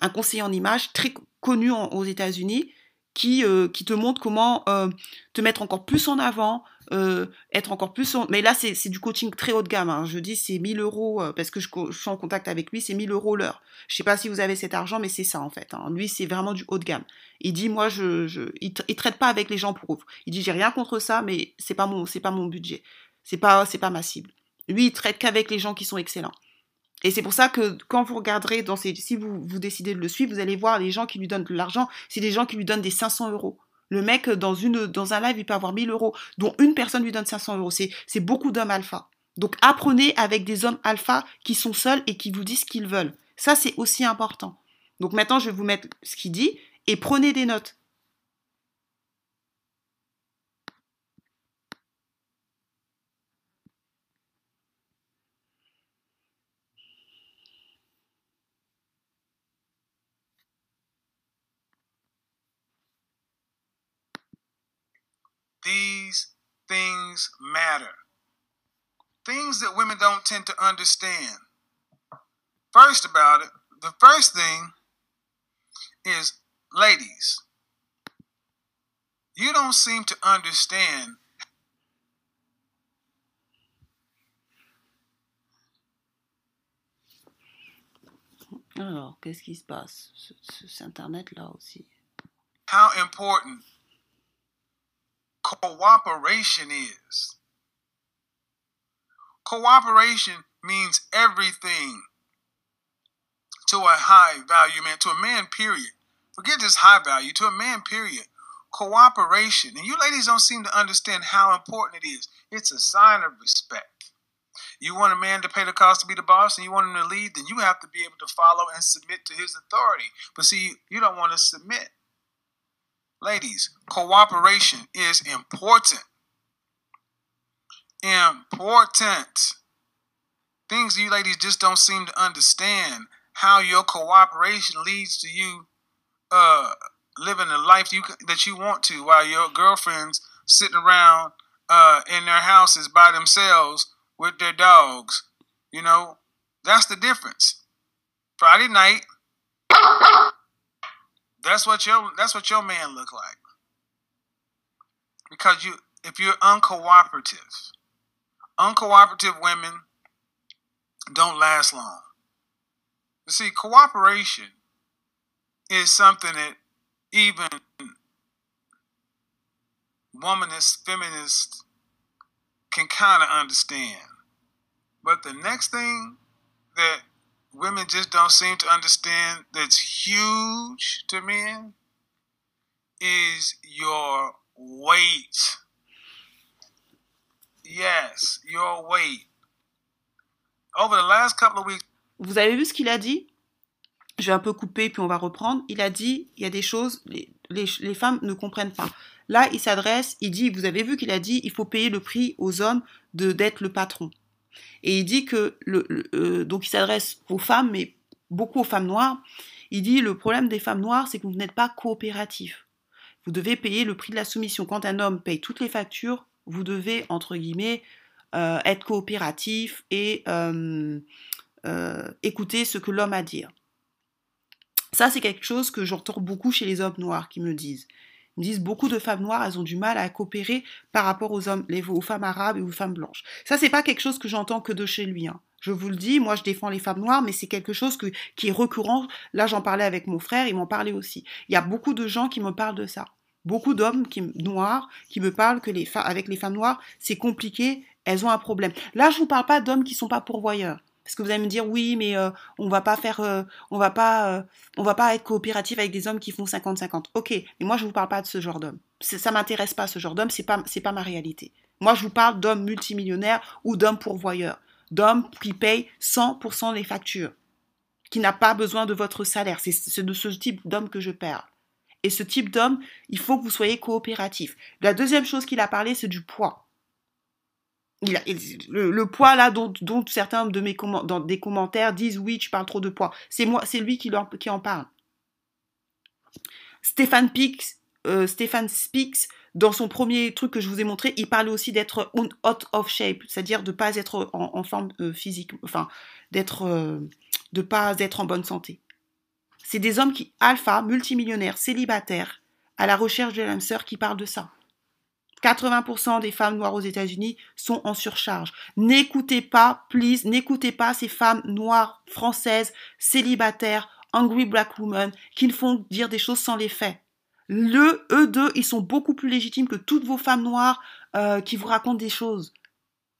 un conseiller en image très connu aux États-Unis qui euh, qui te montre comment euh, te mettre encore plus en avant, euh, être encore plus en... mais là c'est du coaching très haut de gamme. hein. Je dis c'est 1000 euros parce que je, suis en contact avec lui, c'est 1000 euros l'heure. Je sais pas si vous avez cet argent, mais c'est ça en fait. hein. Lui c'est vraiment du haut de gamme. Il dit moi je, je il, il traite pas avec les gens pauvres. Il dit j'ai rien contre ça, mais c'est pas mon c'est pas mon budget. C'est pas c'est pas ma cible. Lui il traite qu'avec les gens qui sont excellents. Et c'est pour ça que quand vous regarderez dans ces, si vous, décidez de le suivre, vous allez voir les gens qui lui donnent de l'argent, c'est des gens qui lui donnent des 500 euros. Le mec, dans une, un live, il peut avoir 1000 euros, dont une personne lui donne 500 euros. C'est, c'est beaucoup d'hommes alpha. Donc apprenez avec des hommes alpha qui sont seuls et qui vous disent ce qu'ils veulent. Ça, c'est aussi important. Donc maintenant, je vais vous mettre ce qu'il dit et prenez des notes. These things matter. Things that women don't tend to understand. First, about it, the first thing is ladies, you don't seem to understand Alors, qu'est-ce qui se passe Ce- ce- internet-là aussi. how important cooperation is. Cooperation means everything to a high value man, to a man, period. Forget this high value, to a man, period. Cooperation. And you ladies don't seem to understand how important it is. It's a sign of respect. You want a man to pay the cost to be the boss and you want him to lead, then you have to be able to follow and submit to his authority. But see, you don't want to submit. Ladies, cooperation is important. Important. Things you ladies just don't seem to understand how your cooperation leads to you uh, living the life you that you want to while your girlfriends sitting around uh, in their houses by themselves with their dogs. You know, that's the difference. Friday night, that's what your that's what your man look like. Because you if you're uncooperative, uncooperative women don't last long. You see, cooperation is something that even womanist feminists can kind of understand. But the next thing that women just don't seem to understand that's huge to men is your weight. Yes, your weight. Over the last couple of weeks, Vous avez vu ce qu'il a dit? Je vais un peu couper, puis on va reprendre. Il a dit, il y a des choses, les, les, les femmes ne comprennent pas. Là, il s'adresse, il dit, vous avez vu qu'il a dit, il faut payer le prix aux hommes d'être le patron. Et il dit que, euh, donc il s'adresse aux femmes, mais beaucoup aux femmes noires. Il dit, le problème des femmes noires, c'est que vous n'êtes pas coopératifs. Vous devez payer le prix de la soumission. Quand un homme paye toutes les factures, vous devez, entre guillemets, euh, être coopératif et euh, écouter ce que l'homme a à dire. Ça, c'est quelque chose que j'entends beaucoup chez les hommes noirs qui me disent. Ils me disent beaucoup de femmes noires, elles ont du mal à coopérer par rapport aux hommes, aux femmes arabes et aux femmes blanches. Ça, c'est pas quelque chose que j'entends que de chez lui. hein. Je vous le dis, moi, je défends les femmes noires, mais c'est quelque chose qui est récurrent. Là, j'en parlais avec mon frère, il m'en parlait aussi. Il y a beaucoup de gens qui me parlent de ça. Beaucoup d'hommes qui, noirs qui me parlent que les avec les femmes noires, c'est compliqué, elles ont un problème. Là, je vous parle pas d'hommes qui sont pas pourvoyeurs. Parce que vous allez me dire oui, mais euh, on va pas faire, euh, on va pas, euh, on va pas être coopératif avec des hommes qui font 50-50. Ok, mais moi je vous parle pas de ce genre d'homme. Ça m'intéresse pas ce genre d'homme, c'est pas, c'est pas ma réalité. Moi je vous parle d'hommes multimillionnaires ou d'hommes pourvoyeurs, d'hommes qui payent 100% les factures, qui n'a pas besoin de votre salaire. C'est de ce type d'homme que je parle. Et ce type d'homme, il faut que vous soyez coopératif. La deuxième chose qu'il a parlé, c'est du poids. Le, poids là dont, certains de mes dans des commentaires disent oui tu parles trop de poids. C'est moi lui qui, en parle. Stéphane Pix euh, Stéphane Spix dans son premier truc que je vous ai montré il parlait aussi d'être out of shape c'est-à-dire de pas être en, en forme euh, physique enfin d'être euh, de pas être en bonne santé. C'est des hommes qui alpha multimillionnaires célibataires à la recherche de l'âme sœur qui parlent de ça 80% des femmes noires aux États-Unis sont en surcharge. N'écoutez pas, please, n'écoutez pas ces femmes noires, françaises, célibataires, angry black women, qui ne font dire des choses sans les faits. Le, eux deux, ils sont beaucoup plus légitimes que toutes vos femmes noires euh, qui vous racontent des choses.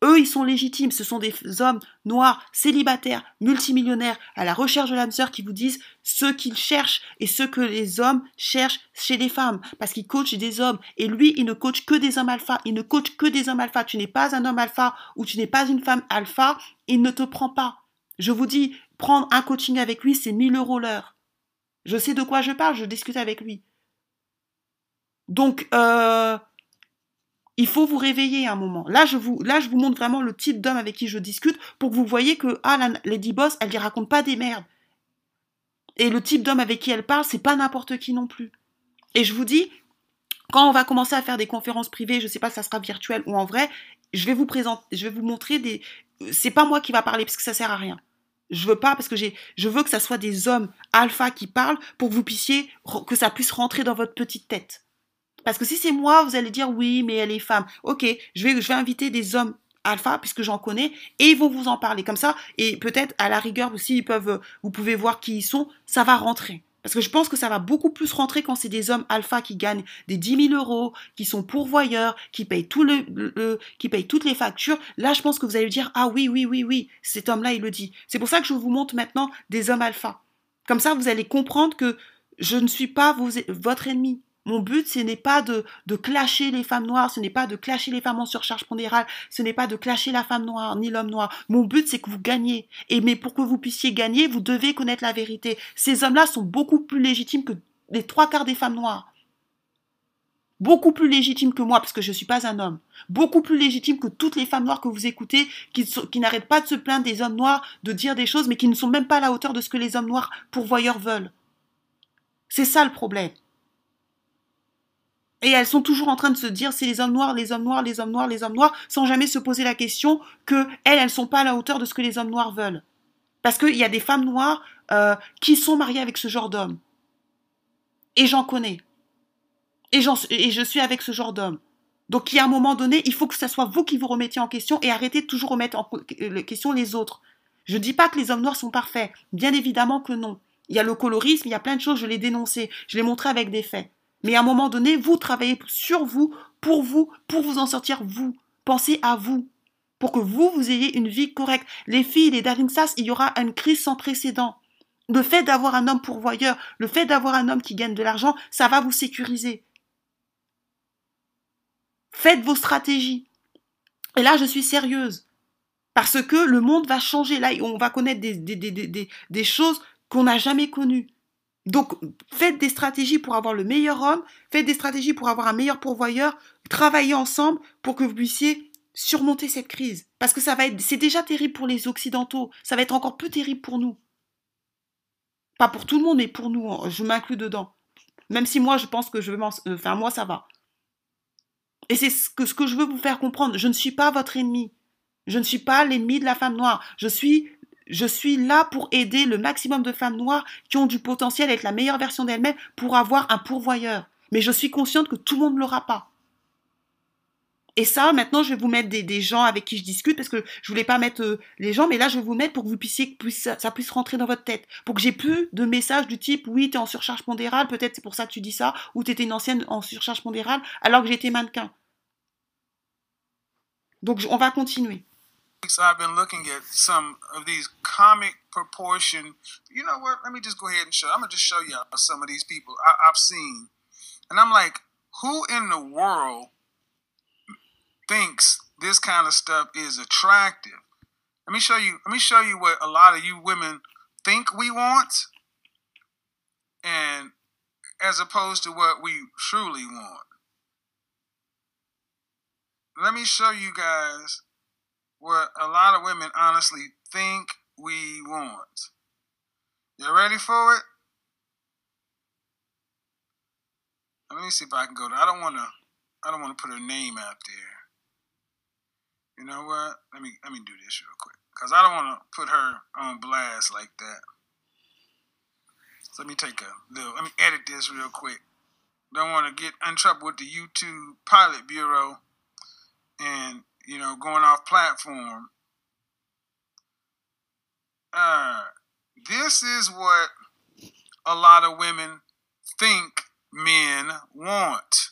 Eux, ils sont légitimes. Ce sont des hommes noirs, célibataires, multimillionnaires, à la recherche de l'âme sœur qui vous disent ce qu'ils cherchent et ce que les hommes cherchent chez les femmes. Parce qu'ils coachent des hommes. Et lui, il ne coach que des hommes alpha. Il ne coach que des hommes alpha. Tu n'es pas un homme alpha ou tu n'es pas une femme alpha. Il ne te prend pas. Je vous dis, prendre un coaching avec lui, c'est 1000 euros l'heure. Je sais de quoi je parle, je discute avec lui. Donc, euh, il faut vous réveiller un moment. Là, je vous, là, je vous montre vraiment le type d'homme avec qui je discute pour que vous voyez que ah, la Lady Boss, elle ne raconte pas des merdes. Et le type d'homme avec qui elle parle, c'est pas n'importe qui non plus. Et je vous dis, quand on va commencer à faire des conférences privées, je sais pas si ça sera virtuel ou en vrai, je vais vous présenter, je vais vous montrer des. C'est pas moi qui va parler parce que ça sert à rien. Je veux pas parce que j'ai, je veux que ça soit des hommes alpha qui parlent pour que vous puissiez, que ça puisse rentrer dans votre petite tête. Parce que si c'est moi, vous allez dire oui, mais elle est femme. Ok, je vais, je vais inviter des hommes alpha puisque j'en connais et ils vont vous en parler comme ça et peut-être à la rigueur aussi ils peuvent, vous pouvez voir qui ils sont, ça va rentrer. Parce que je pense que ça va beaucoup plus rentrer quand c'est des hommes alpha qui gagnent des 10 000 euros, qui sont pourvoyeurs, qui payent tout le, qui payent toutes les factures. Là, je pense que vous allez dire ah oui oui oui oui, cet homme-là il le dit. C'est pour ça que je vous montre maintenant des hommes alpha. Comme ça, vous allez comprendre que je ne suis pas votre ennemi. Mon but, ce n'est pas de, de clasher les femmes noires, ce n'est pas de clasher les femmes en surcharge pondérale, ce n'est pas de clasher la femme noire ni l'homme noir. Mon but, c'est que vous gagnez. Et mais pour que vous puissiez gagner, vous devez connaître la vérité. Ces hommes-là sont beaucoup plus légitimes que les trois quarts des femmes noires. Beaucoup plus légitimes que moi, parce que je ne suis pas un homme. Beaucoup plus légitimes que toutes les femmes noires que vous écoutez, qui, qui n'arrêtent pas de se plaindre des hommes noirs, de dire des choses, mais qui ne sont même pas à la hauteur de ce que les hommes noirs pourvoyeurs veulent. C'est ça le problème. Et elles sont toujours en train de se dire c'est les hommes noirs, les hommes noirs, les hommes noirs, les hommes noirs, sans jamais se poser la question que elles, elles sont pas à la hauteur de ce que les hommes noirs veulent. Parce qu'il y a des femmes noires euh, qui sont mariées avec ce genre d'homme. Et j'en connais. Et, et je suis avec ce genre d'homme. Donc, il y a un moment donné, il faut que ce soit vous qui vous remettiez en question et arrêtez de toujours remettre en question les autres. Je ne dis pas que les hommes noirs sont parfaits. Bien évidemment que non. Il y a le colorisme, il y a plein de choses, je l'ai dénoncé. Je l'ai montré avec des faits. Mais à un moment donné, vous travaillez sur vous, pour vous, pour vous en sortir vous. Pensez à vous. pour que vous, vous ayez une vie correcte. Les filles, les darling stars, il y aura une crise sans précédent. Le fait d'avoir un homme pourvoyeur, le fait d'avoir un homme qui gagne de l'argent, ça va vous sécuriser. Faites vos stratégies. Et là, je suis sérieuse. Parce que le monde va changer. Là, on va connaître des choses qu'on n'a jamais connues. Donc, faites des stratégies pour avoir le meilleur homme, faites des stratégies pour avoir un meilleur pourvoyeur, travaillez ensemble pour que vous puissiez surmonter cette crise. Parce que ça va être, c'est déjà terrible pour les Occidentaux, ça va être encore plus terrible pour nous. Pas pour tout le monde, mais pour nous, je m'inclus dedans. Même si moi, je pense que je veux, euh, enfin, moi, ça va. Et c'est ce que, ce que je veux vous faire comprendre. Je ne suis pas votre ennemi. Je ne suis pas l'ennemi de la femme noire. Je suis je suis là pour aider le maximum de femmes noires qui ont du potentiel à être la meilleure version d'elles-mêmes pour avoir un pourvoyeur. Mais je suis consciente que tout le monde ne l'aura pas. Et ça, maintenant, je vais vous mettre des, gens avec qui je discute parce que je voulais pas mettre euh, les gens, mais là, je vais vous mettre pour que vous puissiez, que ça, puisse rentrer dans votre tête. Pour que j'ai plus de messages du type, oui, tu es en surcharge pondérale, peut-être c'est pour ça que tu dis ça, ou tu étais une ancienne en surcharge pondérale, alors que j'étais mannequin. Donc, on va continuer. I've been looking at some of these comic proportion. You know what? Let me just go ahead and show. I'm gonna just show y'all some of these people I, I've seen, and I'm like, who in the world thinks this kind of stuff is attractive? Let me show you. Let me show you what a lot of you women think we want, and as opposed to what we truly want. Let me show you guys what a lot of women honestly think we want. You ready for it? Let me see if I can go to. I don't want to. I don't want to put her name out there. You know what? Let me let me do this real quick because I don't want to put her on blast like that. So let me take a little. Let me edit this real quick. Don't want to get in trouble with the YouTube Pilot Bureau and you know, going off platform. Uh, this is what a lot of women think men want.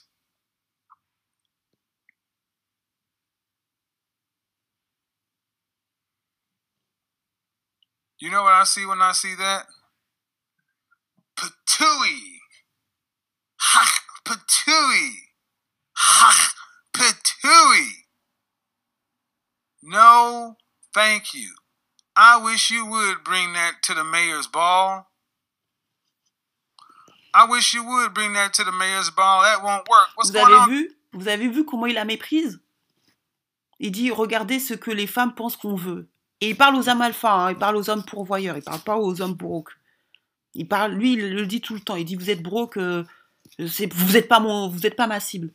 You know what I see when I see that? Patooey. Ha, patooey. Ha, No, thank you. I wish you would bring that to the mayor's ball. I wish you would bring that to the mayor's ball. That won't work. What's vous avez vu Vous avez vu comment il la méprise? Il dit regardez ce que les femmes pensent qu'on veut. Et il parle aux hommes alpha, hein, il parle aux hommes pourvoyeurs, il parle pas aux hommes broke. Il parle, lui, il le dit tout le temps. Il dit vous êtes broke, euh, vous êtes pas mon, vous êtes pas ma cible.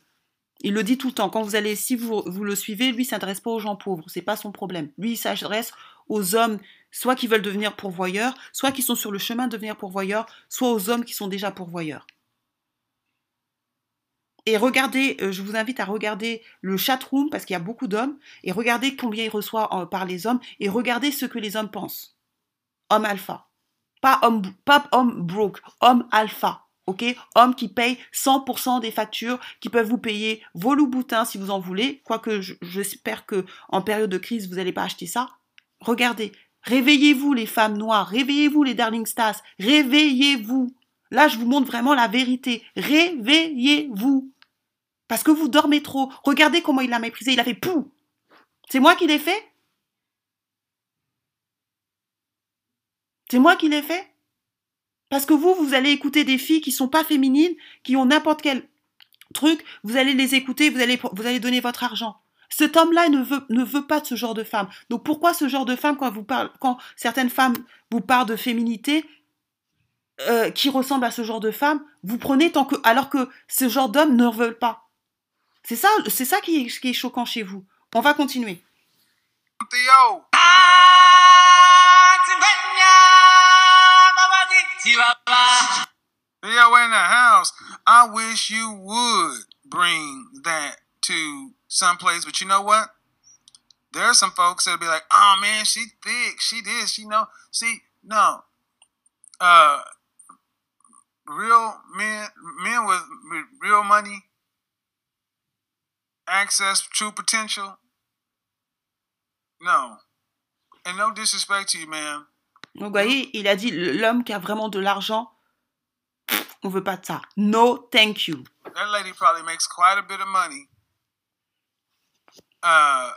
Il le dit tout le temps. Quand vous allez, si vous, le suivez, lui s'adresse pas aux gens pauvres. C'est pas son problème. Lui, il s'adresse aux hommes, soit qui veulent devenir pourvoyeurs, soit qui sont sur le chemin de devenir pourvoyeurs, soit aux hommes qui sont déjà pourvoyeurs. Et regardez, euh, je vous invite à regarder le chatroom parce qu'il y a beaucoup d'hommes et regardez combien il reçoit euh, par les hommes et regardez ce que les hommes pensent. Homme alpha. Pas homme, pas homme broke, homme alpha ok? Hommes qui payent 100% des factures, qui peuvent vous payer vos loups-boutins si vous en voulez, quoique j'espère que en période de crise, vous n'allez pas acheter ça. Regardez, réveillez-vous les femmes noires, réveillez-vous les darling stars, réveillez-vous. Là, je vous montre vraiment la vérité. Réveillez-vous. Parce que vous dormez trop. Regardez comment il l'a méprisé. Il a fait pou. C'est moi qui l'ai fait? C'est moi qui l'ai fait? Parce que vous, vous allez écouter des filles qui sont pas féminines, qui ont n'importe quel truc, vous allez les écouter, vous allez, vous allez donner votre argent. Cet homme-là ne veut, ne veut pas de ce genre de femme. Donc pourquoi ce genre de femme, quand, vous parle, quand certaines femmes vous parlent de féminité, euh, qui ressemble à ce genre de femme, vous prenez tant que, alors que ce genre d'homme ne veulent pas. C'est ça, c'est ça qui est, choquant chez vous. On va continuer. In the house, I wish you would bring that to someplace. But you know what? There are some folks that'll be like, "Oh man, she thick, she this, she know." See, no, uh, real men, men with real money, access, true potential. No. And no disrespect to you, ma'am. Donc, vous voyez, il a dit l'homme qui a vraiment de l'argent, on veut pas de ça. No, thank you. That lady probably makes quite a bit of money. Uh,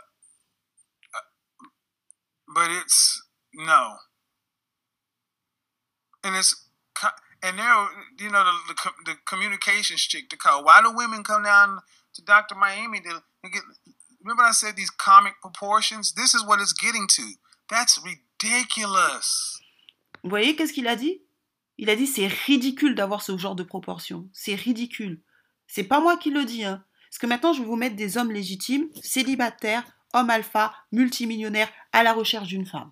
uh, but it's no. And it's and there, you know, the, the the communications chick to call. Why do women come down to Doctor Miami to, to get? Remember, I said these comic proportions? This is what it's getting to. That's ridiculous. Vous voyez qu'est-ce qu'il a dit? Il a dit c'est ridicule d'avoir ce genre de proportion. C'est ridicule. C'est pas moi qui le dis. Hein. Parce que maintenant, je vais vous mettre des hommes légitimes, célibataires, hommes alpha, multimillionnaires, à la recherche d'une femme.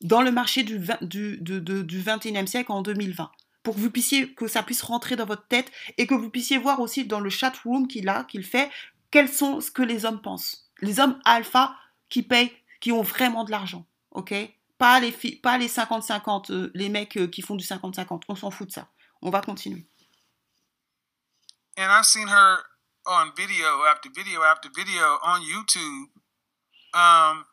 Dans le marché du, 20 du, de- de- du 21e siècle en 2020. Pour que vous puissiez, que ça puisse rentrer dans votre tête et que vous puissiez voir aussi dans le chat room qu'il a, qu'il fait, quels sont ce que les hommes pensent. Les hommes alpha qui payent, qui ont vraiment de l'argent. Ok? Pas les, filles, pas les 50-50, euh, les mecs euh, qui font du 50-50. On s'en fout de ça. On va continuer. and I've seen her on video after video after video on YouTube. Um,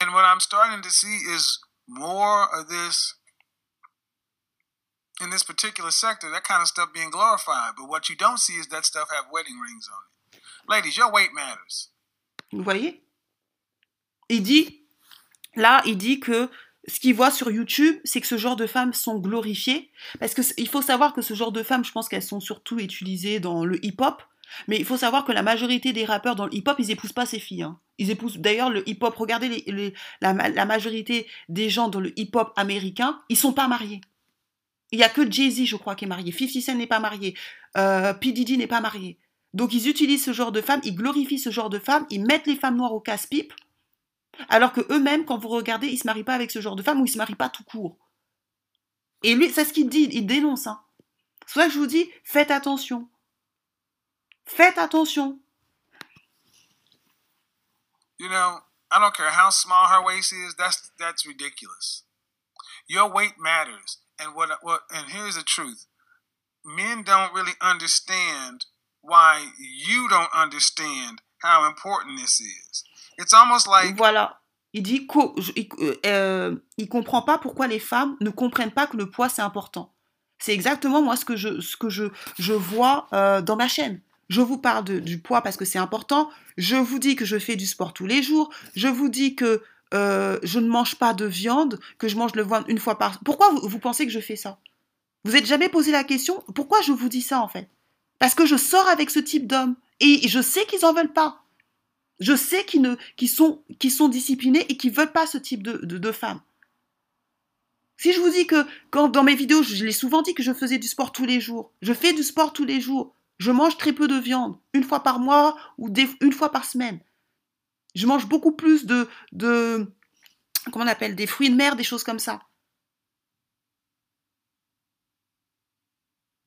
and what I'm starting to see is more of this in this particular sector, that kind of stuff being glorified. But what you don't see is that stuff have wedding rings on it. Ladies, your weight matters. Vous voyez? Il dit, là, il dit que ce qu'il voit sur YouTube, c'est que ce genre de femmes sont glorifiées. Parce que c- il faut savoir que ce genre de femmes, je pense qu'elles sont surtout utilisées dans le hip-hop. Mais il faut savoir que la majorité des rappeurs dans le hip-hop, ils épousent pas ces filles. hein. Ils épousent d'ailleurs le hip-hop. Regardez la majorité des gens dans le hip-hop américain, ils sont pas mariés. Il y a que Jay-Z, je crois, qui est marié. 50 Cent n'est pas marié. Euh, P. Diddy n'est pas marié. Donc ils utilisent ce genre de femmes, ils glorifient ce genre de femmes, ils mettent les femmes noires au casse-pipe, alors que eux-mêmes, quand vous regardez, ils se marient pas avec ce genre de femmes ou ils se marient pas tout court. Et lui, c'est ce qu'il dit, il dénonce. Hein. C'est ça que je vous dis, faites attention. Faites attention. You know, I don't care how small her waist is. That's that's ridiculous. Your weight matters, and what what and here's the truth: men don't really understand why you don't understand how important this is. It's almost like Voilà. Il dit qu'au- je- il, euh, euh, comprend pas pourquoi les femmes ne comprennent pas que le poids c'est important. C'est exactement moi ce que je, ce que je, je vois euh, dans ma chaîne. Je vous parle du poids parce que c'est important. Je vous dis que je fais du sport tous les jours. Je vous dis que euh, je ne mange pas de viande, que je mange le viande une fois par. Pourquoi vous, pensez que je fais ça? Vous êtes jamais posé la question Pourquoi je vous dis ça en fait? Parce que je sors avec ce type d'hommes et je sais qu'ils en veulent pas. Je sais qu'ils sont, disciplinés et qu'ils veulent pas ce type de, de, femmes. Si je vous dis que, dans mes vidéos, je l'ai souvent dit que je faisais du sport tous les jours. Je fais du sport tous les jours. Je mange très peu de viande, une fois par mois ou une fois par semaine. Je mange beaucoup plus de, comment on appelle, des fruits de mer, des choses comme ça.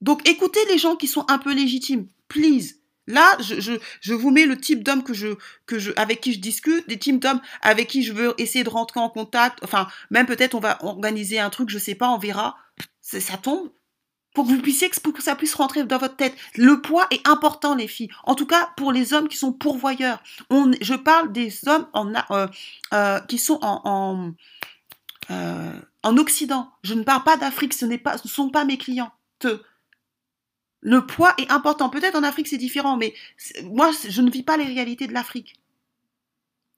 Donc écoutez les gens qui sont un peu légitimes, please. Là, je, je, je vous mets le type d'homme que je, que je, avec qui je discute, des types d'hommes avec qui je veux essayer de rentrer en contact. Enfin, même peut-être on va organiser un truc, je sais pas, on verra. Ça tombe. Pour que vous puissiez, pour que ça puisse rentrer dans votre tête. Le poids est important, les filles. En tout cas, pour les hommes qui sont pourvoyeurs. On, je parle des hommes euh, euh, qui sont en, en, euh, en Occident. Je ne parle pas d'Afrique, ce n'est pas, ce ne sont pas mes clients. Le poids est important. Peut-être en Afrique c'est différent, mais moi je ne vis pas les réalités de l'Afrique.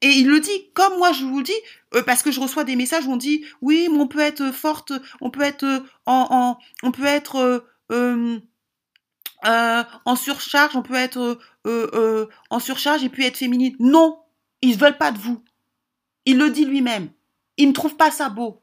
Et il le dit, comme moi je vous le dis, euh, parce que je reçois des messages où on dit oui, mais on peut être forte, on peut être euh, en, euh, en surcharge, on peut être en surcharge et puis être féminine. Non, ils veulent pas de vous. Il le dit lui-même. Il ne trouve pas ça beau.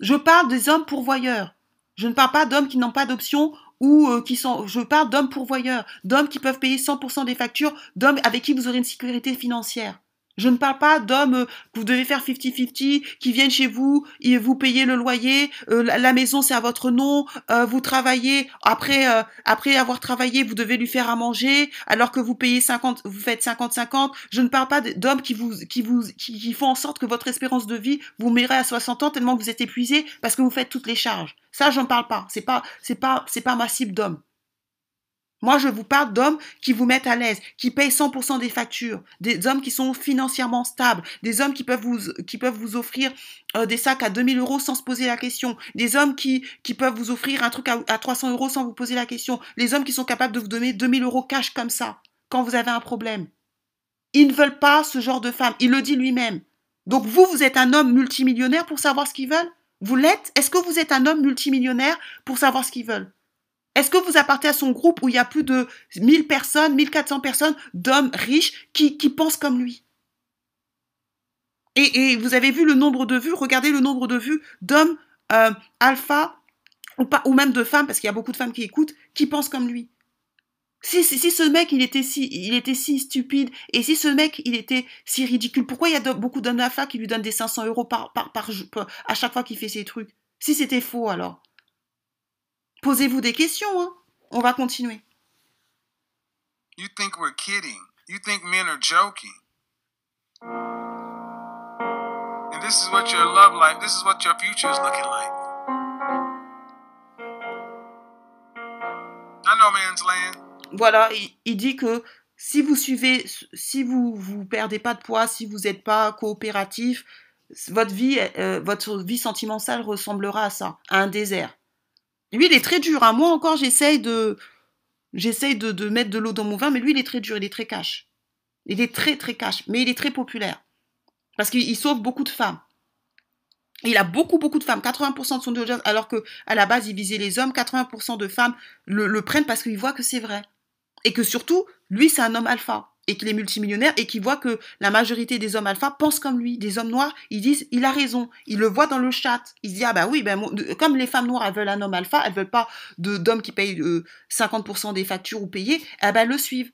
Je parle des hommes pourvoyeurs. Je ne parle pas d'hommes qui n'ont pas d'option ou euh, qui sont. Je parle d'hommes pourvoyeurs, d'hommes qui peuvent payer 100% des factures, d'hommes avec qui vous aurez une sécurité financière. Je ne parle pas d'hommes euh, que vous devez faire 50-50, qui viennent chez vous, et vous payez le loyer, euh, la, maison c'est à votre nom, euh, vous travaillez, après, après avoir travaillé, vous devez lui faire à manger, alors que vous payez 50, vous faites 50-50. Je ne parle pas d'hommes qui vous, qui vous, qui, qui font en sorte que votre espérance de vie vous mérez à 60 ans tellement que vous êtes épuisé parce que vous faites toutes les charges. Ça, j'en parle pas. C'est pas, c'est pas, c'est pas ma cible d'homme. Moi, je vous parle d'hommes qui vous mettent à l'aise, qui payent 100% des factures, des hommes qui sont financièrement stables, des hommes qui peuvent vous, offrir euh, des sacs à 2000 euros sans se poser la question, des hommes qui, peuvent vous offrir un truc à, à 300 euros sans vous poser la question, les hommes qui sont capables de vous donner 2000 euros cash comme ça, quand vous avez un problème. Ils ne veulent pas ce genre de femme. Il le dit lui-même. Donc vous, vous êtes un homme multimillionnaire pour savoir ce qu'ils veulent? Vous l'êtes? Est-ce que vous êtes un homme multimillionnaire pour savoir ce qu'ils veulent? Est-ce que vous appartenez à son groupe où il y a plus de 1000 personnes, 1400 personnes d'hommes riches qui, pensent comme lui? Et, vous avez vu le nombre de vues, regardez le nombre de vues d'hommes euh, alpha ou, pas, ou même de femmes, parce qu'il y a beaucoup de femmes qui écoutent, qui pensent comme lui. Si, si, si, ce mec il était si il était si stupide et si ce mec il était si ridicule, pourquoi il y a beaucoup d'hommes alpha qui lui donnent des 500 euros par, par, par, par à chaque fois qu'il fait ses trucs? Si c'était faux alors Posez-vous des questions, hein. On va continuer. You think we're kidding. You think men are joking. And this is what your love life, this is what your future is looking like. I know man's land. Voilà, il, il dit que si vous suivez, si vous vous perdez pas de poids, si vous n'êtes pas coopératif, votre vie, euh, votre vie sentimentale ressemblera à ça, à un désert. Lui, il est très dur. Hein. Moi encore, j'essaye de, j'essaye de, mettre de l'eau dans mon vin, mais lui, il est très dur, il est très cash. Il est très, très cash, mais il est très populaire. Parce qu'il sauve beaucoup de femmes. Il a beaucoup, beaucoup de femmes. 80% de son audience, alors que à la base, il visait les hommes. 80% de femmes le prennent parce qu'ils voient que c'est vrai. Et que surtout, lui, c'est un homme alpha et qu'il est multimillionnaire et qu'il voit que la majorité des hommes alpha pensent comme lui. Des hommes noirs, ils disent, il a raison. Ils le voient dans le chat. Ils se disent, ah bah oui, ben, comme les femmes noires, elles veulent un homme alpha, elles veulent pas d'hommes qui payent euh, 50% des factures ou payées, eh ben, elles le suivent.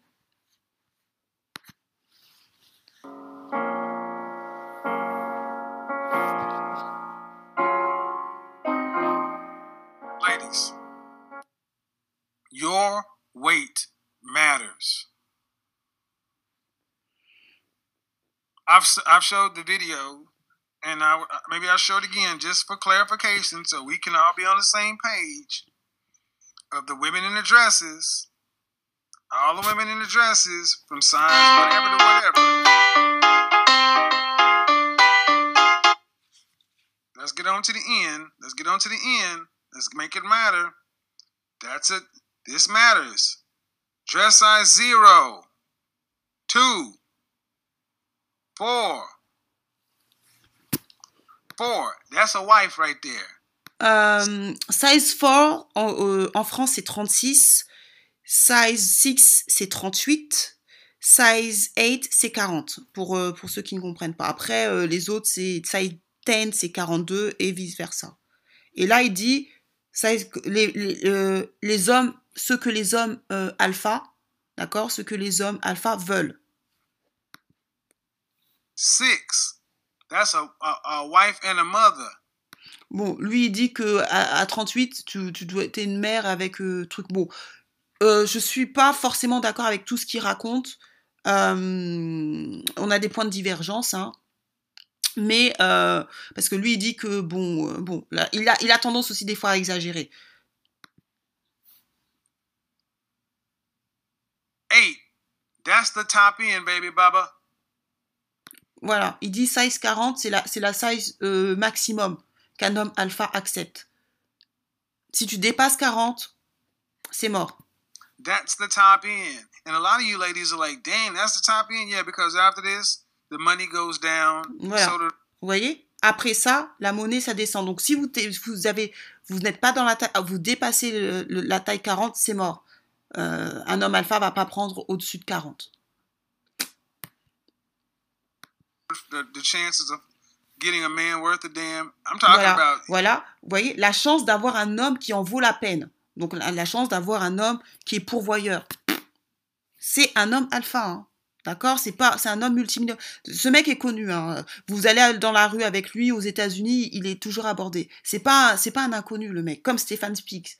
Ladies, your weight matters. I've I've showed the video, and I maybe I'll show it again just for clarification, so we can all be on the same page. Of the women in the dresses, all the women in the dresses, from size whatever to whatever. Let's get on to the end. Let's get on to the end. Let's make it matter. That's it. This matters. Dress size zero, two, Four. Four. That's a wife right there. Euh, size 4 en, euh, en France c'est 36, size 6 c'est 38, size 8 c'est 40 pour, euh, pour ceux qui ne comprennent pas. Après euh, les autres c'est size 10 c'est 42 et vice versa. Et là il dit size, les, les, euh, les hommes, ce que les hommes euh, alpha, d'accord, ce que les hommes alpha veulent. Six. That's a, a, a wife and a mother. Bon, lui, il dit que à, à 38, tu, tu dois être une mère avec euh, truc. Bon, euh, je suis pas forcément d'accord avec tout ce qu'il raconte. Euh, on a des points de divergence, hein. Mais euh, parce que lui, il dit que bon, euh, bon, là, il a, il a tendance aussi des fois à exagérer. Eight. That's the top end, baby baba. Voilà, il dit size 40, c'est la, c'est la size euh, maximum qu'un homme alpha accepte. Si tu dépasses 40, c'est mort. That's the top end. And a lot of you ladies are like, dang, that's the top end. Yeah, because after this, the money goes down. Voilà. So the, Vous voyez? Après ça, la monnaie, ça descend. Donc si vous, vous avez, vous n'êtes pas dans la taille, vous dépassez le- le- la taille 40, c'est mort. Euh, un homme alpha va pas prendre au-dessus de 40. The, the chances of getting a man worth a damn. I'm talking Voilà, about voilà. Vous voyez, la chance d'avoir un homme qui en vaut la peine. Donc la, la chance d'avoir un homme qui est pourvoyeur. C'est un homme alpha, hein. D'accord? C'est pas, c'est un homme multimillionnaire. Ce mec est connu. Hein. Vous allez dans la rue avec lui aux États-Unis, il est toujours abordé. C'est pas, c'est pas un inconnu le mec, comme Stéphane Speaks.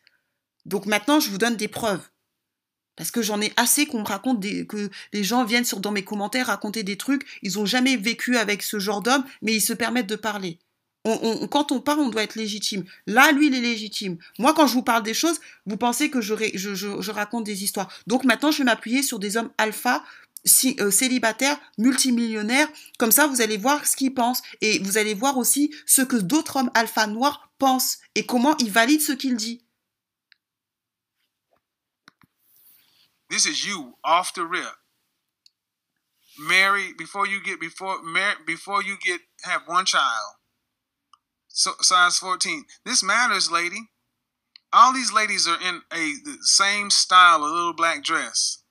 Donc maintenant, je vous donne des preuves. Parce que j'en ai assez qu'on me raconte des, que les gens viennent dans mes commentaires raconter des trucs. Ils ont jamais vécu avec ce genre d'homme, mais ils se permettent de parler. quand on parle, on doit être légitime. Là, lui, il est légitime. Moi, quand je vous parle des choses, vous pensez que je, je, raconte des histoires. Donc maintenant, je vais m'appuyer sur des hommes alpha, euh, célibataires, multimillionnaires. Comme ça, vous allez voir ce qu'ils pensent. Et vous allez voir aussi ce que d'autres hommes alpha noirs pensent et comment ils valident ce qu'ils disent. This is you off the rip. Marry before you get before Mary before you get have one child. So, size 14. This matters, lady. All these ladies are in a the same style, a little black dress.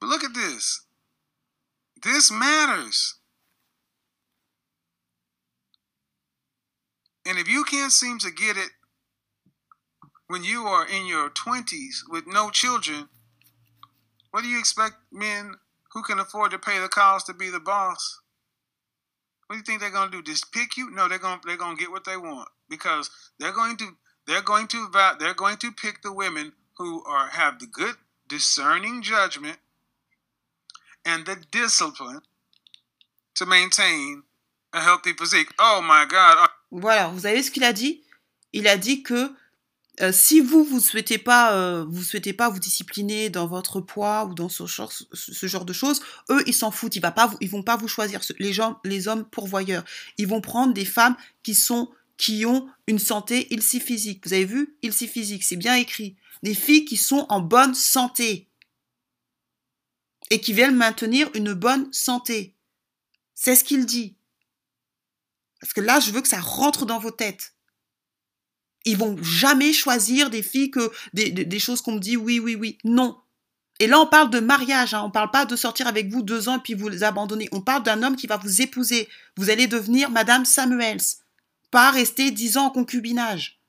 But look at this. This matters. And if you can't seem to get it when you are in your 20s with no children, what do you expect men who can afford to pay the cost to be the boss? What do you think they're going to do? Just pick you? No, they're going they're to get what they want because they're going to they're going to they're going to pick the women who are have the good discerning judgment and the discipline to maintain a healthy physique. Oh my God! Voilà, vous avez ce qu'il a dit. Il a dit que Euh, si vous vous souhaitez pas euh, vous souhaitez pas vous discipliner dans votre poids ou dans ce genre, de choses, eux ils s'en foutent, ils va pas ils vont pas vous choisir les hommes pourvoyeurs. Ils vont prendre des femmes qui sont qui ont une santé ilsi physique. Vous avez vu? Ilsi physique, c'est bien écrit. Des filles qui sont en bonne santé et qui veulent maintenir une bonne santé. C'est ce qu'il dit. Parce que là, je veux que ça rentre dans vos têtes ils vont jamais choisir des filles que des, des, choses qu'on me dit oui, oui, oui. Non. Et là, on parle de mariage. Hein. On parle pas de sortir avec vous deux ans puis vous les abandonner. On parle d'un homme qui va vous épouser. Vous allez devenir Madame Samuels. Pas rester dix ans en concubinage.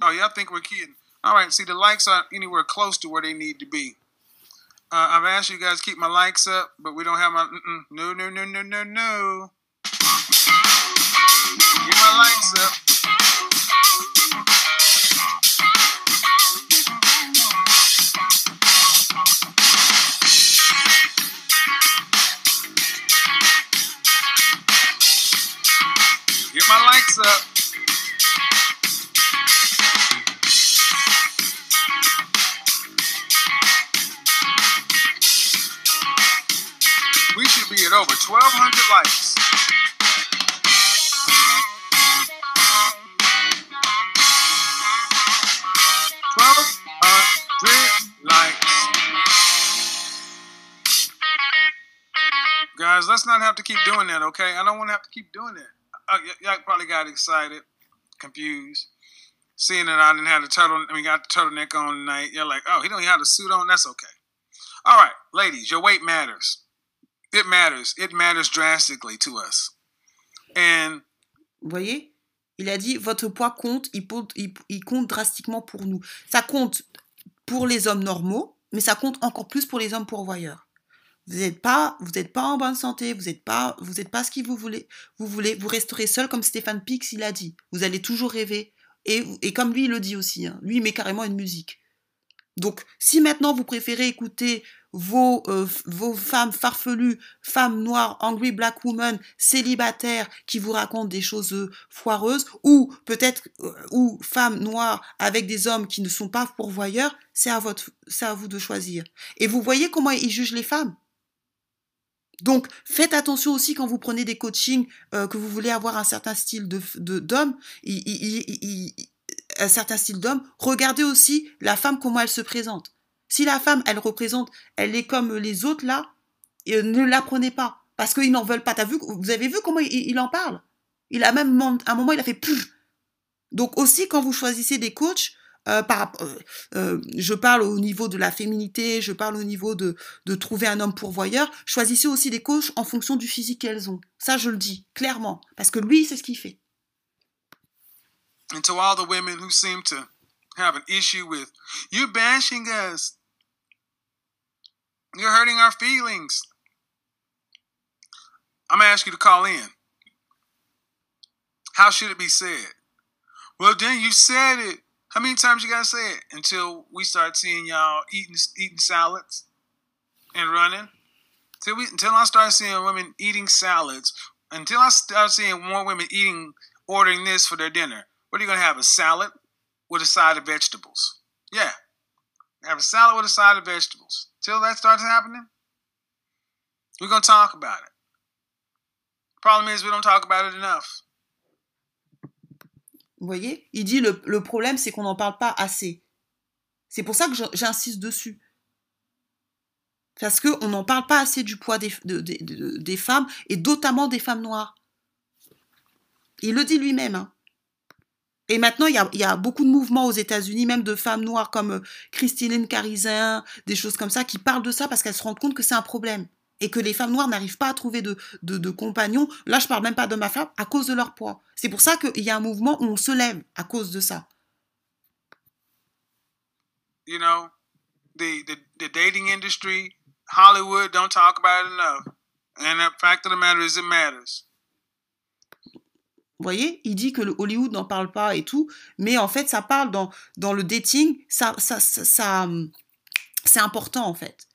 Oh, y'all think we're kidding. All right, see, the likes aren't anywhere close to where they need to be. Uh, I've asked you guys to keep my likes up, but we don't have my. Mm-mm. No, no, no, no, no, no. Get my lights up. Get my lights up. We should be at over 1,200 likes. Guys, let's not have to keep doing that, okay? I don't want to have to keep doing that. Uh, y'all probably got excited, confused, seeing that I didn't have the turtle. I mean, got the turtleneck on tonight. You're like, oh, he don't have the suit on? That's okay. All right, ladies, your weight matters. It matters. It matters drastically to us. And voyez, il a dit votre poids compte, il, il, il compte drastiquement pour nous. Ça compte pour les hommes normaux, mais ça compte encore plus pour les hommes pourvoyeurs. Vous n'êtes pas, vous pas en bonne santé, vous n'êtes pas, vous pas ce que vous voulez. Vous voulez, vous resterez seul comme Stéphane Pix il a dit. Vous allez toujours rêver. Et, et comme lui il le dit aussi, hein, lui il met carrément une musique. Donc, si maintenant vous préférez écouter vos, euh, vos femmes farfelues, femmes noires, angry black women, célibataires, qui vous racontent des choses euh, foireuses, ou peut-être, euh, ou femmes noires avec des hommes qui ne sont pas pourvoyeurs, c'est à votre, c'est à vous de choisir. Et vous voyez comment ils jugent les femmes? Donc, faites attention aussi quand vous prenez des coachings, euh, que vous voulez avoir un certain style de d'homme, un certain style d'homme. Regardez aussi la femme comment elle se présente. Si la femme, elle représente, elle est comme les autres là, ne la prenez pas parce qu'ils n'en veulent pas. As vu, vous avez vu comment il, il en parle? Il a même à un moment il a fait plus. Donc aussi quand vous choisissez des coachs, euh, par, euh, euh, je parle au niveau de la féminité, je parle au niveau de, de trouver un homme pourvoyeur. Choisissez aussi des coachs en fonction du physique qu'elles ont. Ça, je le dis clairement, parce que lui, c'est ce qu'il fait. And to all the women who seem to have an issue with you bashing us, you're hurting our feelings. I'm gonna ask you to call in. How should it be said? Well, then you said it. How many times you gotta say it until we start seeing y'all eating eating salads and running Till we until I start seeing women eating salads, until I start seeing more women eating ordering this for their dinner. What are you gonna have? A salad with a side of vegetables. Yeah. Have a salad with a side of vegetables. Till that starts happening, we're gonna talk about it. Problem is we don't talk about it enough. Vous voyez? Il dit le, le problème, c'est qu'on n'en parle pas assez. C'est pour ça que j'insiste dessus. Parce qu'on n'en parle pas assez du poids des, de- de- de- des femmes, et notamment des femmes noires. Il le dit lui-même. hein. Et maintenant, il y, a, beaucoup de mouvements aux États-Unis, même de femmes noires comme euh, Christine Carizin, des choses comme ça, qui parlent de ça parce qu'elles se rendent compte que c'est un problème. Et que les femmes noires n'arrivent pas à trouver de, de, de compagnons. Là, je parle même pas de ma femme, à cause de leur poids. C'est pour ça qu'il y a un mouvement où on se lève à cause de ça. You know, the, the the dating industry, Hollywood don't talk about it enough. And the fact of the matter is it matters. Vous voyez, il dit que le Hollywood n'en parle pas et tout, mais en fait, ça parle dans, dans le dating, ça, ça, ça, ça, hum, c'est important en fait.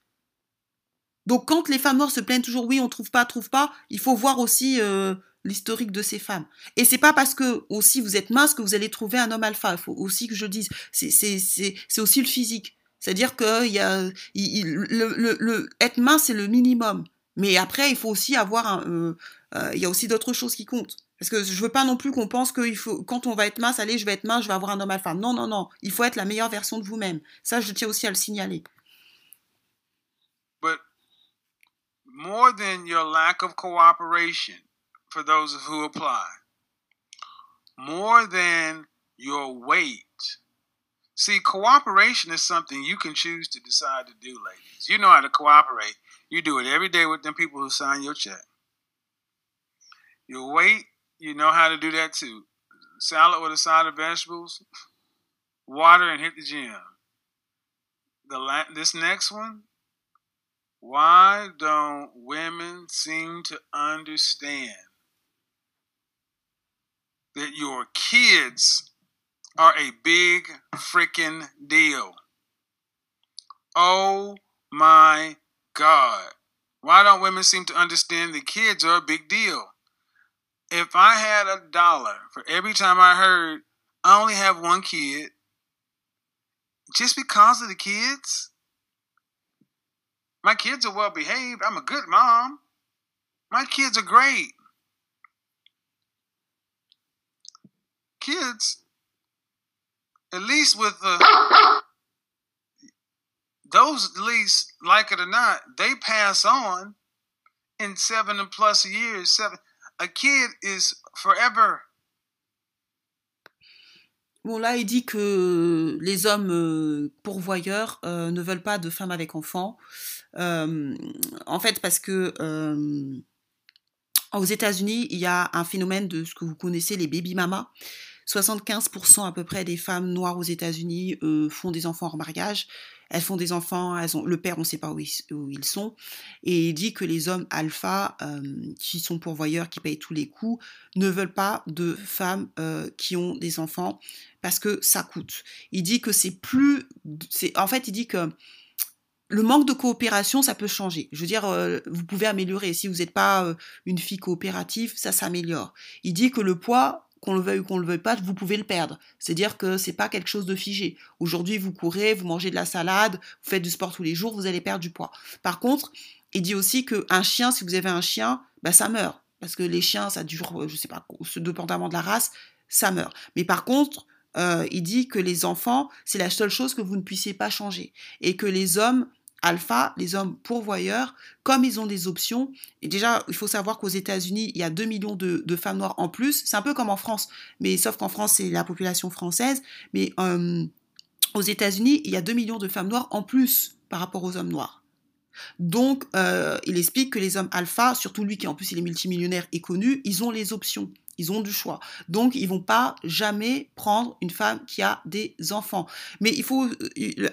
Donc quand les femmes noires se plaignent toujours, oui, on trouve pas, trouve pas, il faut voir aussi euh, l'historique de ces femmes. Et c'est pas parce que aussi vous êtes mince que vous allez trouver un homme alpha. Il faut aussi que je dise, c'est aussi le physique. C'est-à-dire que y a le, le être mince c'est le minimum. Mais après, il faut aussi avoir un, euh, euh, il y a aussi d'autres choses qui comptent. Parce que je veux pas non plus qu'on pense que il faut, quand on va être mince, allez, je vais être mince, je vais avoir un homme alpha. Non, non, non. Il faut être la meilleure version de vous-même. Ça, je tiens aussi à le signaler. More than your lack of cooperation for those who apply, more than your weight. See, cooperation is something you can choose to decide to do, ladies. You know how to cooperate. You do it every day with them people who sign your check. Your weight, you know how to do that too. Salad with a side of vegetables, water, and hit the gym. The la- this next one, why don't women seem to understand that your kids are a big freaking deal? Oh my God. Why don't women seem to understand that kids are a big deal? If I had a dollar for every time I heard, I only have one kid, just because of the kids, my kids are well behaved. I'm a good mom. My kids are great. Kids, at least with the those at least, like it or not, they pass on in seven plus years. Seven a kid is forever. Bon, là, il dit que les hommes euh, pourvoyeurs euh, ne veulent pas de femmes avec enfants. Euh, en fait, parce que euh, aux États-Unis, il y a un phénomène de ce que vous connaissez, les baby mamas. 75% à peu près des femmes noires aux États-Unis euh, font des enfants en mariage. Elles font des enfants, elles ont le père, on ne sait pas où ils, sont. Et il dit que les hommes alpha, qui sont pourvoyeurs, qui payent tous les coûts, ne veulent pas de femmes qui ont des enfants parce que ça coûte. Il dit que c'est plus, en fait, il dit que le manque de coopération, ça peut changer. Je veux dire, euh, vous pouvez améliorer. Si vous n'êtes pas euh, une fille coopérative, ça s'améliore. Il dit que le poids, qu'on le veuille ou qu'on le veuille pas, vous pouvez le perdre. C'est-à-dire que c'est pas quelque chose de figé. Aujourd'hui, vous courez, vous mangez de la salade, vous faites du sport tous les jours, vous allez perdre du poids. Par contre, il dit aussi qu'un chien, si vous avez un chien, bah, ça meurt. Parce que les chiens, ça dure, je sais pas, dépendamment de la race, ça meurt. Mais par contre, euh, il dit que les enfants, c'est la seule chose que vous ne puissiez pas changer. Et que les hommes alpha, les hommes pourvoyeurs, comme ils ont des options, et déjà, il faut savoir qu'aux États-Unis, il y a 2 millions de, femmes noires en plus, c'est un peu comme en France, mais sauf qu'en France, c'est la population française, mais euh, aux États-Unis, il y a 2 millions de femmes noires en plus par rapport aux hommes noirs. Donc, euh, il explique que les hommes alpha, surtout lui qui en plus il est multimillionnaire et connu, ils ont les options. Ils ont du choix. Donc, ils vont pas jamais prendre une femme qui a des enfants. Mais il faut,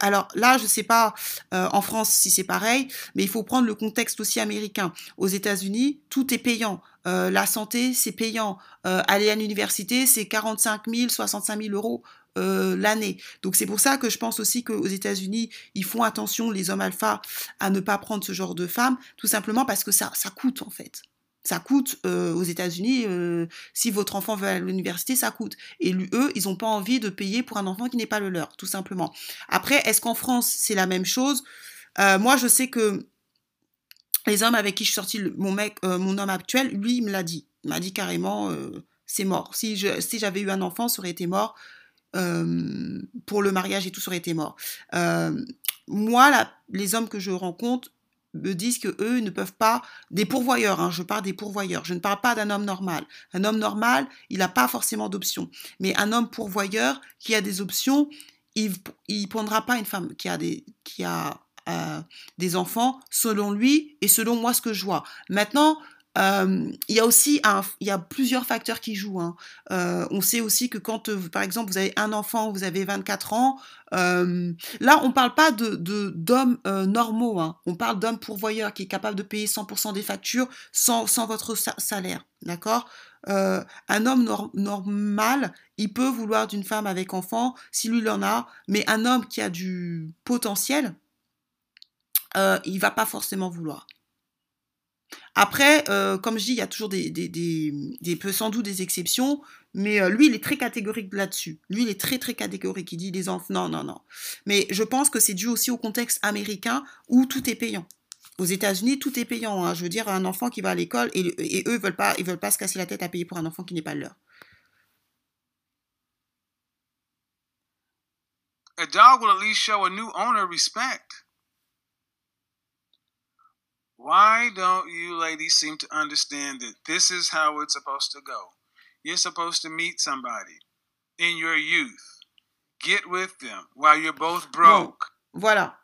alors là, je sais pas euh, en France si c'est pareil, mais il faut prendre le contexte aussi américain. Aux États-Unis, tout est payant. Euh, la santé, c'est payant. Euh, aller à l'université, c'est 45 000, 65 000 euros euh, l'année. Donc c'est pour ça que je pense aussi qu'aux États-Unis, ils font attention, les hommes alpha, à ne pas prendre ce genre de femmes, tout simplement parce que ça, ça coûte en fait. Ça coûte euh, aux États-Unis, euh, si votre enfant va à l'université, ça coûte. Et eux, ils n'ont pas envie de payer pour un enfant qui n'est pas le leur, tout simplement. Après, est-ce qu'en France, c'est la même chose? Moi, je sais que les hommes avec qui je suis sortie, mon mec, homme actuel, lui, il me l'a dit. Il m'a dit carrément, c'est mort. Si j'avais eu un enfant, ça aurait été mort. Euh, pour le mariage et tout, ça aurait été mort. Euh, moi, les hommes que je rencontre me disent que eux ne peuvent pas des pourvoyeurs. Hein, je parle des pourvoyeurs. Je ne parle pas d'un homme normal. Un homme normal, il n'a pas forcément d'options. Mais un homme pourvoyeur qui a des options, il ne prendra pas une femme qui a des qui a euh, des enfants selon lui et selon moi ce que je vois. Maintenant, il y a aussi un, il y a plusieurs facteurs qui jouent. Hein. Euh, on sait aussi que quand, par exemple, vous avez un enfant, vous avez 24 ans, là, on parle pas de d'hommes normaux. Hein. On parle d'hommes pourvoyeurs qui est capable de payer 100% des factures sans, sans votre salaire, d'accord? Un homme normal, il peut vouloir d'une femme avec enfant si lui en a, mais un homme qui a du potentiel, il va pas forcément vouloir. Après, euh, comme je dis, il y a toujours des, des, des, des peu sans doute des exceptions, mais euh, lui, il est très catégorique là-dessus. Lui, il est très très catégorique. Il dit les enfants, non, non, non. Mais je pense que c'est dû aussi au contexte américain où tout est payant. Aux États-Unis, tout est payant. Hein. Je veux dire, un enfant qui va à l'école et, eux veulent pas, ils veulent pas se casser la tête à payer pour un enfant qui n'est pas leur. A dog will at least show a new owner respect. Why don't you ladies seem to understand that this is how it's supposed to go? You're supposed to meet somebody in your youth, get with them while you're both broke. Bon, voilà.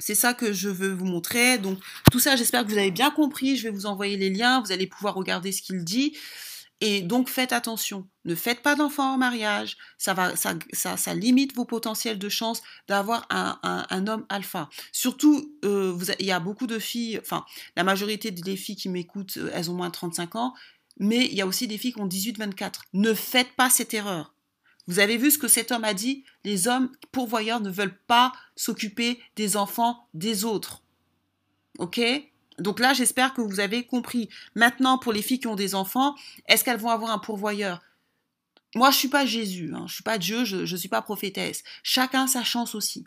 C'est ça que je veux vous montrer. Donc, tout ça, j'espère que vous avez bien compris. Je vais vous envoyer les liens. Vous allez pouvoir regarder ce qu'il dit. Et donc faites attention, ne faites pas d'enfants en mariage, ça, va, ça, ça, limite vos potentiels de chance d'avoir un, homme alpha. Surtout, euh, il y a beaucoup de filles, enfin la majorité des filles qui m'écoutent, euh, elles ont moins de 35 ans, mais il y a aussi des filles qui ont 18-24. Ne faites pas cette erreur. Vous avez vu ce que cet homme a dit? Les hommes pourvoyeurs ne veulent pas s'occuper des enfants des autres. Ok? Donc là, j'espère que vous avez compris. Maintenant, pour les filles qui ont des enfants, est-ce qu'elles vont avoir un pourvoyeur? Moi, je suis pas Jésus, hein, je suis pas Dieu, je, ne suis pas prophétesse. Chacun sa chance aussi.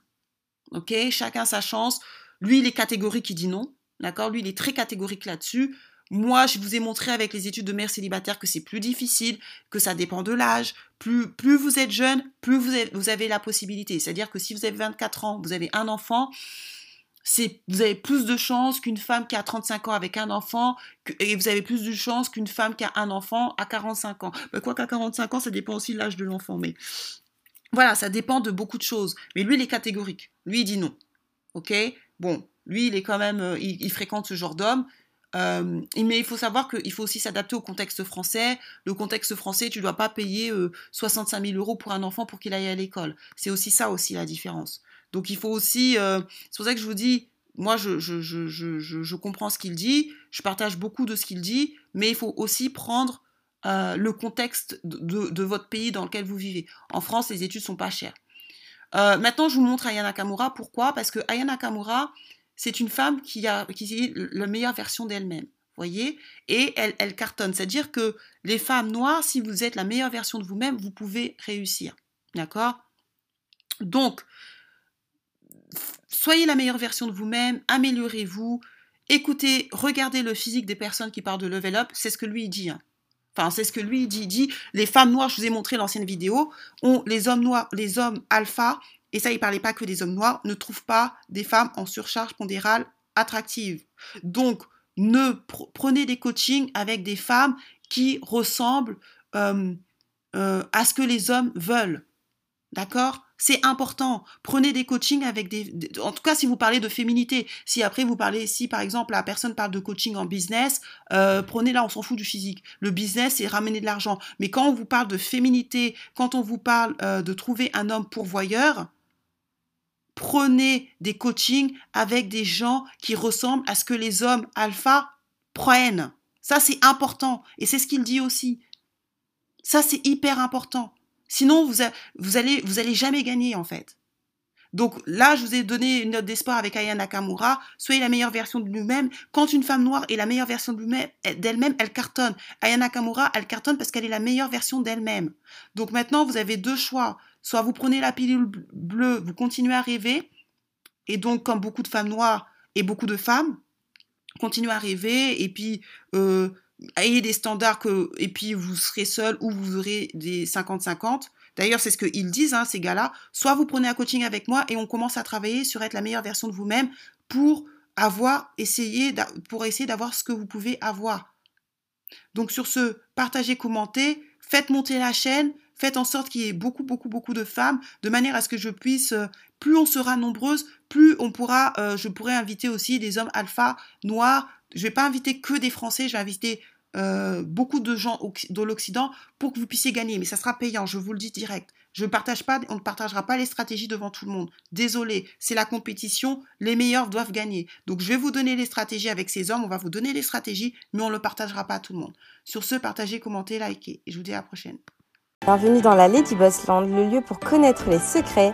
Ok? Chacun sa chance. Lui, il est catégorique, il dit non. D'accord? Lui, il est très catégorique là-dessus. Moi, je vous ai montré avec les études de mère célibataire que c'est plus difficile, que ça dépend de l'âge. Plus, plus vous êtes jeune, plus vous avez, vous avez la possibilité. C'est-à-dire que si vous avez 24 ans, vous avez un enfant, vous avez plus de chances qu'une femme qui a 35 ans avec un enfant, et vous avez plus de chances qu'une femme qui a un enfant à 45 ans. Quoi qu'à 45 ans, ça dépend aussi de l'âge de l'enfant. Mais voilà, ça dépend de beaucoup de choses. Mais lui, il est catégorique. Lui, il dit non. Ok? Bon, lui, il est quand même, euh, il, fréquente ce genre d'homme. Euh, mais il faut savoir qu'il faut aussi s'adapter au contexte français. Le contexte français, tu ne dois pas payer 65 euh, 000 euros pour un enfant pour qu'il aille à l'école. C'est aussi ça aussi la différence. Donc il faut aussi, euh, c'est pour ça que je vous dis, moi je, comprends ce qu'il dit, je partage beaucoup de ce qu'il dit, mais il faut aussi prendre euh, le contexte de, votre pays dans lequel vous vivez. En France, les études sont pas chères. Euh, maintenant, je vous montre Ayana Nakamura. Pourquoi? Parce que Ayana c'est une femme qui est la meilleure version d'elle-même. Voyez? Et elle, elle cartonne. C'est-à-dire que les femmes noires, si vous êtes la meilleure version de vous-même, vous pouvez réussir. D'accord? Donc, soyez la meilleure version de vous-même, améliorez-vous, écoutez, regardez le physique des personnes qui parlent de level up, c'est ce que lui dit. Hein. Enfin, c'est ce que lui dit. Il dit les femmes noires, je vous ai montré l'ancienne vidéo, ont les hommes noirs, les hommes alpha, et ça, il parlait pas que des hommes noirs, ne trouvent pas des femmes en surcharge pondérale attractives. Donc, ne prenez des coachings avec des femmes qui ressemblent euh, euh, à ce que les hommes veulent. D'accord? C'est important. Prenez des coachings avec des, en tout cas si vous parlez de féminité. Si après vous parlez, si par exemple la personne parle de coaching en business, euh, prenez là, on s'en fout du physique. Le business c'est ramener de l'argent. Mais quand on vous parle de féminité, quand on vous parle euh, de trouver un homme pourvoyeur, prenez des coachings avec des gens qui ressemblent à ce que les hommes alpha prennent. Ça c'est important et c'est ce qu'il dit aussi. Ça c'est hyper important. Sinon, vous, vous, allez, vous allez jamais gagner, en fait. Donc là, je vous ai donné une note d'espoir avec Aya Nakamura. Soyez la meilleure version de lui-même. Quand une femme noire est la meilleure version d'elle-même, elle cartonne. Aya Nakamura, elle cartonne parce qu'elle est la meilleure version d'elle-même. Donc maintenant, vous avez deux choix. Soit vous prenez la pilule bleue, vous continuez à rêver. Et donc, comme beaucoup de femmes noires et beaucoup de femmes, continuez à rêver. Et puis, euh, ayez des standards que, et puis vous serez seul ou vous aurez des 50-50. D'ailleurs, c'est ce qu'ils disent, hein, ces gars-là. Soit vous prenez un coaching avec moi et on commence à travailler sur être la meilleure version de vous-même pour avoir essayé, pour essayer d'avoir ce que vous pouvez avoir. Donc sur ce, partagez, commentez, faites monter la chaîne, faites en sorte qu'il y ait beaucoup, beaucoup, beaucoup de femmes, de manière à ce que je puisse, euh, plus on sera nombreuses, plus on pourra, euh, je pourrai inviter aussi des hommes alpha noirs. Je vais pas inviter que des Français, je vais inviter euh, beaucoup de gens de l'Occident pour que vous puissiez gagner. Mais ça sera payant, je vous le dis direct. Je partage pas, on ne partagera pas les stratégies devant tout le monde. Désolé, c'est la compétition, les meilleurs doivent gagner. Donc je vais vous donner les stratégies avec ces hommes, on va vous donner les stratégies, mais on ne le partagera pas à tout le monde. Sur ce, partagez, commentez, likez. Et je vous dis à la prochaine. Bienvenue dans la Lady Boss Land, le lieu pour connaître les secrets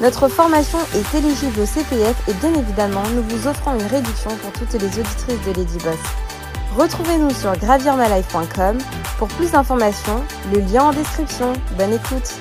Notre formation est éligible au CPF et bien évidemment, nous vous offrons une réduction pour toutes les auditrices de Lady Boss. Retrouvez-nous sur gravirmalife.com pour plus d'informations, le lien en description. Bonne écoute